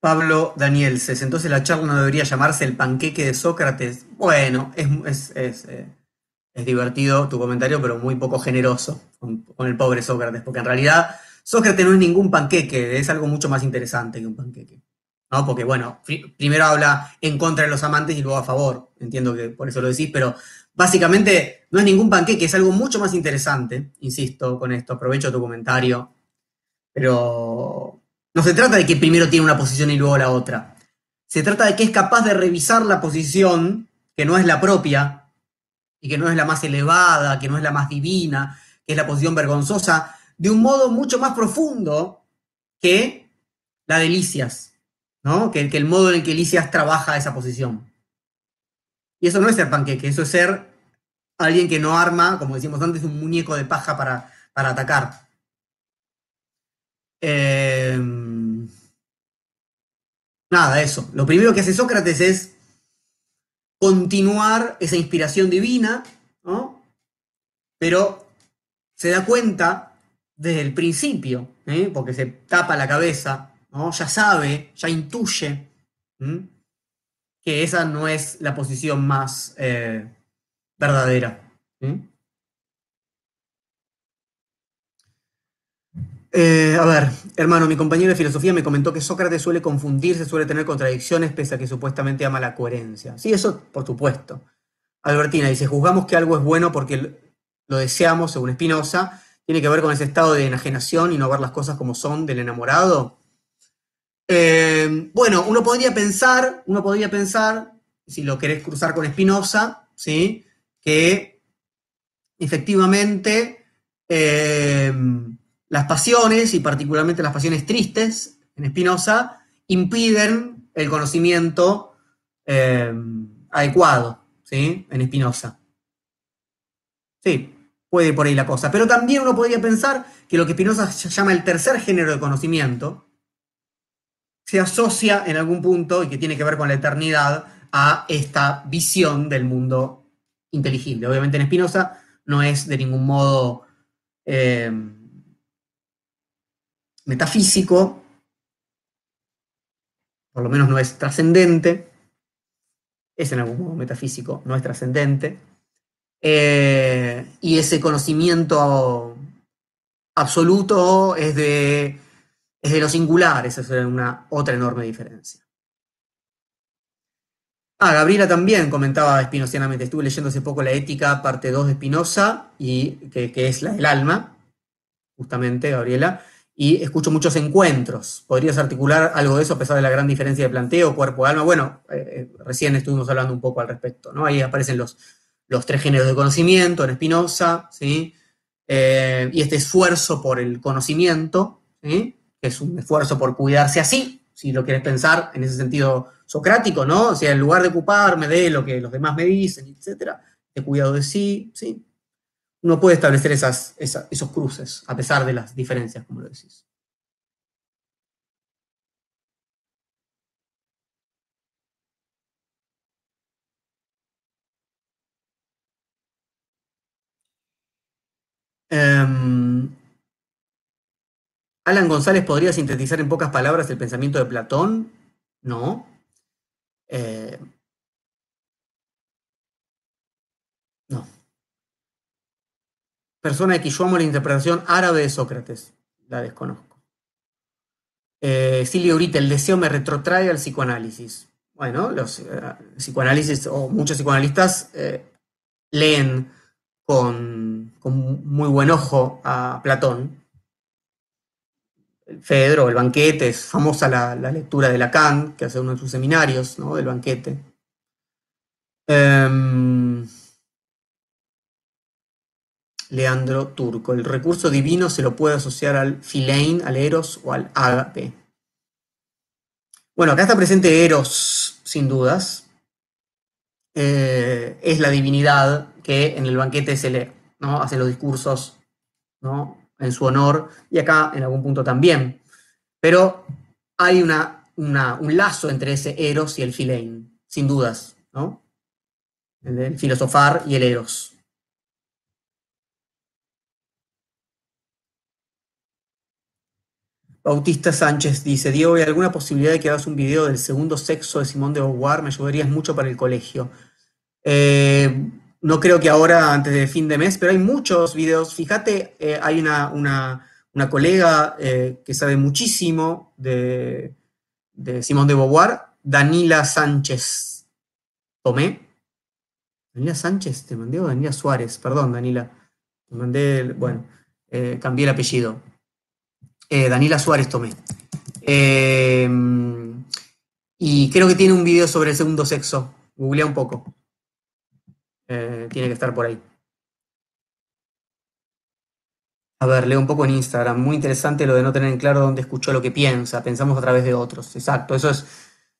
Speaker 1: Pablo Danielses, entonces la charla no debería llamarse el panqueque de Sócrates. Bueno, es, es, eh, divertido tu comentario, pero muy poco generoso con, el pobre Sócrates, porque en realidad Sócrates no es ningún panqueque, es algo mucho más interesante que un panqueque. ¿no? Porque, bueno, primero habla en contra de los amantes y luego a favor. Entiendo que por eso lo decís, pero básicamente no es ningún panqueque, es algo mucho más interesante. Insisto con esto, aprovecho tu comentario. Pero no se trata de que primero tiene una posición y luego la otra. Se trata de que es capaz de revisar la posición que no es la propia y que no es la más elevada, que no es la más divina, que es la posición vergonzosa, de un modo mucho más profundo que la de Licias, ¿no? Que, el modo en el que Licias trabaja esa posición. Y eso no es ser panqueque, eso es ser alguien que no arma, como decíamos antes, un muñeco de paja para, para atacar. Em, nada, eso. Lo primero que hace Sócrates es continuar esa inspiración divina, ¿no? Pero se da cuenta desde el principio, ¿eh? porque se tapa la cabeza, ¿no? Ya sabe, ya intuye que esa no es la posición más eh, verdadera. Eh, a ver, hermano, mi compañero de filosofía me comentó que Sócrates suele confundirse, suele tener contradicciones, pese a que supuestamente ama la coherencia. Sí, eso por supuesto. Albertina dice, juzgamos que algo es bueno porque lo deseamos, según Spinoza, tiene que ver con ese estado de enajenación y no ver las cosas como son del enamorado. Eh, bueno, uno podría pensar, uno podría pensar, si lo querés cruzar con Spinoza, ¿sí? que efectivamente eh, las pasiones, y particularmente las pasiones tristes, en Spinoza, impiden el conocimiento eh, adecuado, ¿sí? En Spinoza. Sí, puede ir por ahí la cosa. Pero también uno podría pensar que lo que Spinoza llama el tercer género de conocimiento se asocia en algún punto y que tiene que ver con la eternidad a esta visión del mundo inteligible. Obviamente en Spinoza no es de ningún modo eh, metafísico, por lo menos no es trascendente, es en algún modo metafísico, no es trascendente, eh, y ese conocimiento absoluto es de, es de lo singular, esa es una otra enorme diferencia. Ah, Gabriela también comentaba espinocianamente, estuve leyendo hace poco la ética, parte 2 de Spinoza, y que, que es la del alma, justamente, Gabriela, y escucho muchos encuentros. ¿Podrías articular algo de eso a pesar de la gran diferencia de planteo, cuerpo-alma? Bueno, eh, eh, recién estuvimos hablando un poco al respecto, ¿no? Ahí aparecen los, los tres géneros de conocimiento en Spinoza, ¿sí? Eh, y este esfuerzo por el conocimiento, que es un esfuerzo por cuidarse así, si lo quieres pensar en ese sentido socrático, ¿no? O sea, en lugar de ocuparme de lo que los demás me dicen, etcétera, he cuidado de sí, ¿sí? Uno puede establecer esas, esos cruces, a pesar de las diferencias, como lo decís. Em, Alan González podría sintetizar en pocas palabras el pensamiento de Platón. No. Eh, no persona de amo la interpretación árabe de Sócrates. La desconozco. Eh, Silvio Urita, el deseo me retrotrae al psicoanálisis. Bueno, los eh, psicoanálisis o muchos psicoanalistas eh, leen con, muy buen ojo a Platón. El Fedro, el banquete, es famosa la, lectura de Lacan, que hace uno de sus seminarios, ¿no? Del banquete. Em, Leandro Turco. El recurso divino se lo puede asociar al filein, al eros o al ágape. Bueno, acá está presente eros, sin dudas. Eh, es la divinidad que en el banquete se le ¿no? hace los discursos ¿no? en su honor y acá en algún punto también. Pero hay una, un lazo entre ese eros y el filein, sin dudas, ¿no? el filosofar y el eros. Bautista Sánchez dice, Diego, ¿hay alguna posibilidad de que hagas un video del segundo sexo de Simón de Beauvoir? Me ayudarías mucho para el colegio. Eh, no creo que ahora, antes de fin de mes, pero hay muchos videos. Fíjate, eh, hay una, una, colega eh, que sabe muchísimo de, de Simón de Beauvoir, Danila Sánchez. ¿Tomé? Danila Sánchez, te mandé o Danila Suárez, perdón, Danila. Te mandé, bueno, cambié el apellido. Eh, Daniela Suárez tomé. Eh, y creo que tiene un video sobre el segundo sexo. Googlea un poco. Eh, tiene que estar por ahí. A ver, leo un poco en Instagram. Muy interesante lo de no tener en claro dónde escuchó lo que piensa. Pensamos a través de otros. Exacto. Eso es,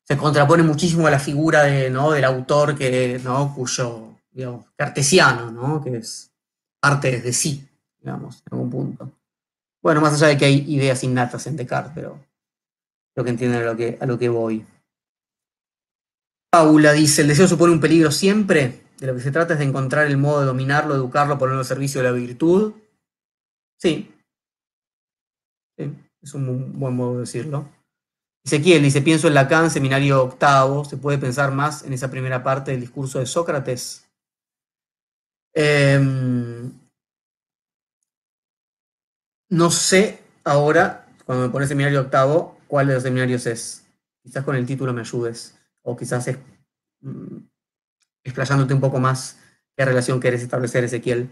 Speaker 1: se contrapone muchísimo a la figura de, ¿no? del autor que, ¿no? cuyo, digamos, cartesiano, ¿no? que es parte de sí, digamos, en algún punto. Bueno, más allá de que hay ideas innatas en Descartes, pero creo que entienden a lo que, a lo que voy. Paula dice, el deseo supone un peligro siempre. De lo que se trata es de encontrar el modo de dominarlo, educarlo, ponerlo al servicio de la virtud. Sí. sí es un buen modo de decirlo. Ezequiel dice, pienso en Lacan, seminario octavo, ¿se puede pensar más en esa primera parte del discurso de Sócrates? Eh, no sé ahora, cuando me pones seminario octavo, cuál de los seminarios es. Quizás con el título me ayudes. O quizás es, mm, explayándote un poco más qué relación quieres establecer, Ezequiel.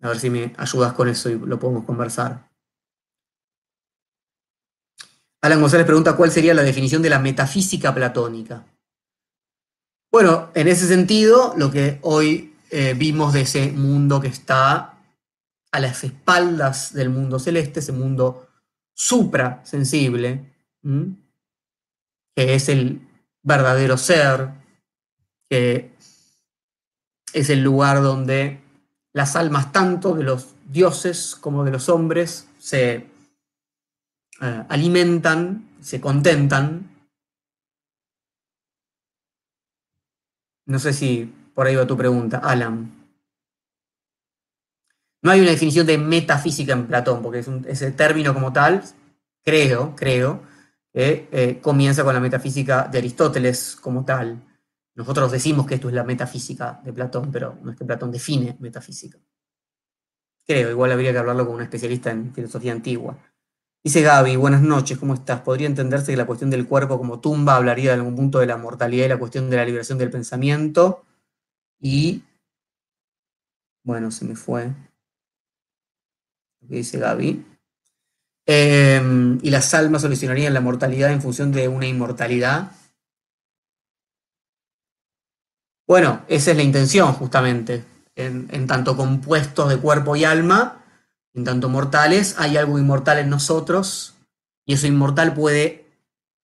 Speaker 1: A ver si me ayudas con eso y lo podemos conversar. Alan González pregunta cuál sería la definición de la metafísica platónica. Bueno, en ese sentido, lo que hoy eh, vimos de ese mundo que está a las espaldas del mundo celeste, ese mundo suprasensible, que es el verdadero ser, que es el lugar donde las almas tanto de los dioses como de los hombres se eh, alimentan, se contentan. No sé si por ahí va tu pregunta, Alan. No hay una definición de metafísica en Platón, porque es ese término como tal, creo, creo, eh, comienza con la metafísica de Aristóteles como tal. Nosotros decimos que esto es la metafísica de Platón, pero no es que Platón define metafísica. Creo, igual habría que hablarlo con un especialista en filosofía antigua. Dice Gaby, buenas noches, ¿cómo estás? ¿Podría entenderse que la cuestión del cuerpo como tumba hablaría de algún punto de la mortalidad y la cuestión de la liberación del pensamiento? Y, bueno, se me fue dice Gaby. Em, y las almas solucionarían la mortalidad en función de una inmortalidad. Bueno, esa es la intención justamente. En, tanto compuestos de cuerpo y alma, en tanto mortales, hay algo inmortal en nosotros y eso inmortal puede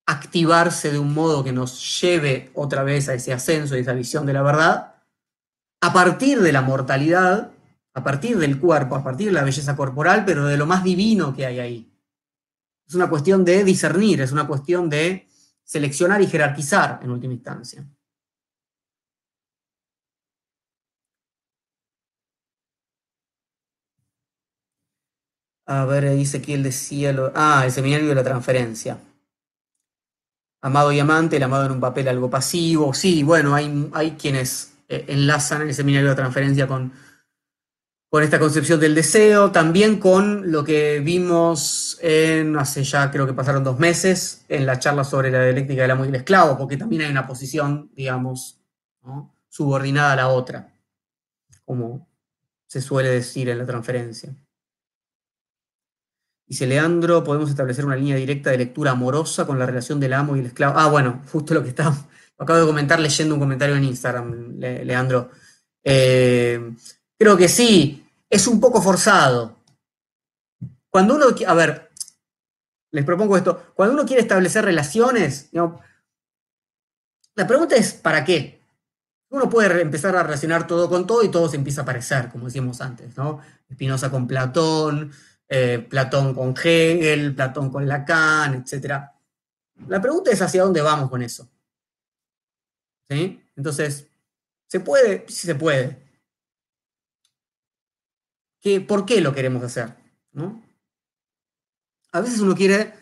Speaker 1: activarse de un modo que nos lleve otra vez a ese ascenso y esa visión de la verdad, a partir de la mortalidad a partir del cuerpo, a partir de la belleza corporal, pero de lo más divino que hay ahí. Es una cuestión de discernir, es una cuestión de seleccionar y jerarquizar en última instancia. A ver, dice que él decía lo... Ah, el seminario de la transferencia. Amado y amante, el amado en un papel algo pasivo. Sí, bueno, hay, hay quienes eh, enlazan el seminario de la transferencia con con esta concepción del deseo, también con lo que vimos en, hace ya creo que pasaron dos meses, en la charla sobre la dialéctica del amo y el esclavo, porque también hay una posición, digamos, subordinada a la otra, como se suele decir en la transferencia. Dice Leandro, podemos establecer una línea directa de lectura amorosa con la relación del amo y el esclavo. Ah, bueno, justo lo que estaba, acabo de comentar leyendo un comentario en Instagram, Leandro. Eh, Creo que sí, es un poco forzado. Cuando uno, a ver, les propongo esto, cuando uno quiere establecer relaciones, la pregunta es, ¿para qué? Uno puede empezar a relacionar todo con todo y todo se empieza a parecer, como decíamos antes, ¿no? Spinoza con Platón, eh, Platón con Hegel, Platón con Lacan, etc. La pregunta es hacia dónde vamos con eso. ¿Sí? Entonces, ¿se puede? Sí se puede. ¿Por qué lo queremos hacer? A veces uno quiere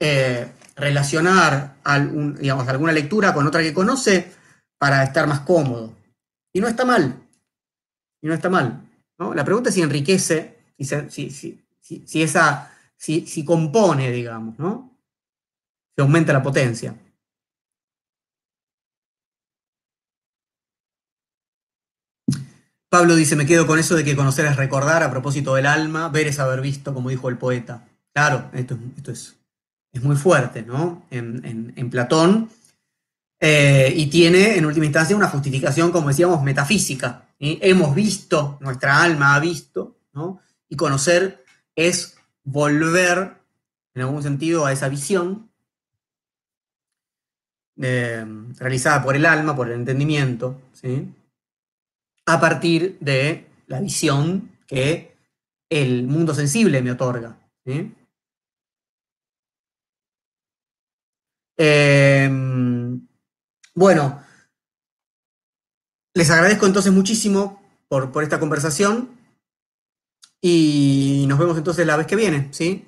Speaker 1: eh, relacionar digamos, alguna lectura con otra que conoce para estar más cómodo. Y no está mal. Y no está mal. La pregunta es si enriquece, si, si, esa, si, compone, digamos, ¿no? Si aumenta la potencia. Pablo dice, me quedo con eso de que conocer es recordar a propósito del alma, ver es haber visto, como dijo el poeta. Claro, esto, esto es, es, muy fuerte, ¿no? En, Platón. Eh, y tiene, en última instancia, una justificación, como decíamos, metafísica. Hemos visto, nuestra alma ha visto, ¿no? Y conocer es volver, en algún sentido, a esa visión eh, realizada por el alma, por el entendimiento, ¿sí? A partir de la visión que el mundo sensible me otorga. Em, bueno, les agradezco entonces muchísimo por, por, esta conversación y nos vemos entonces la vez que viene, ¿sí?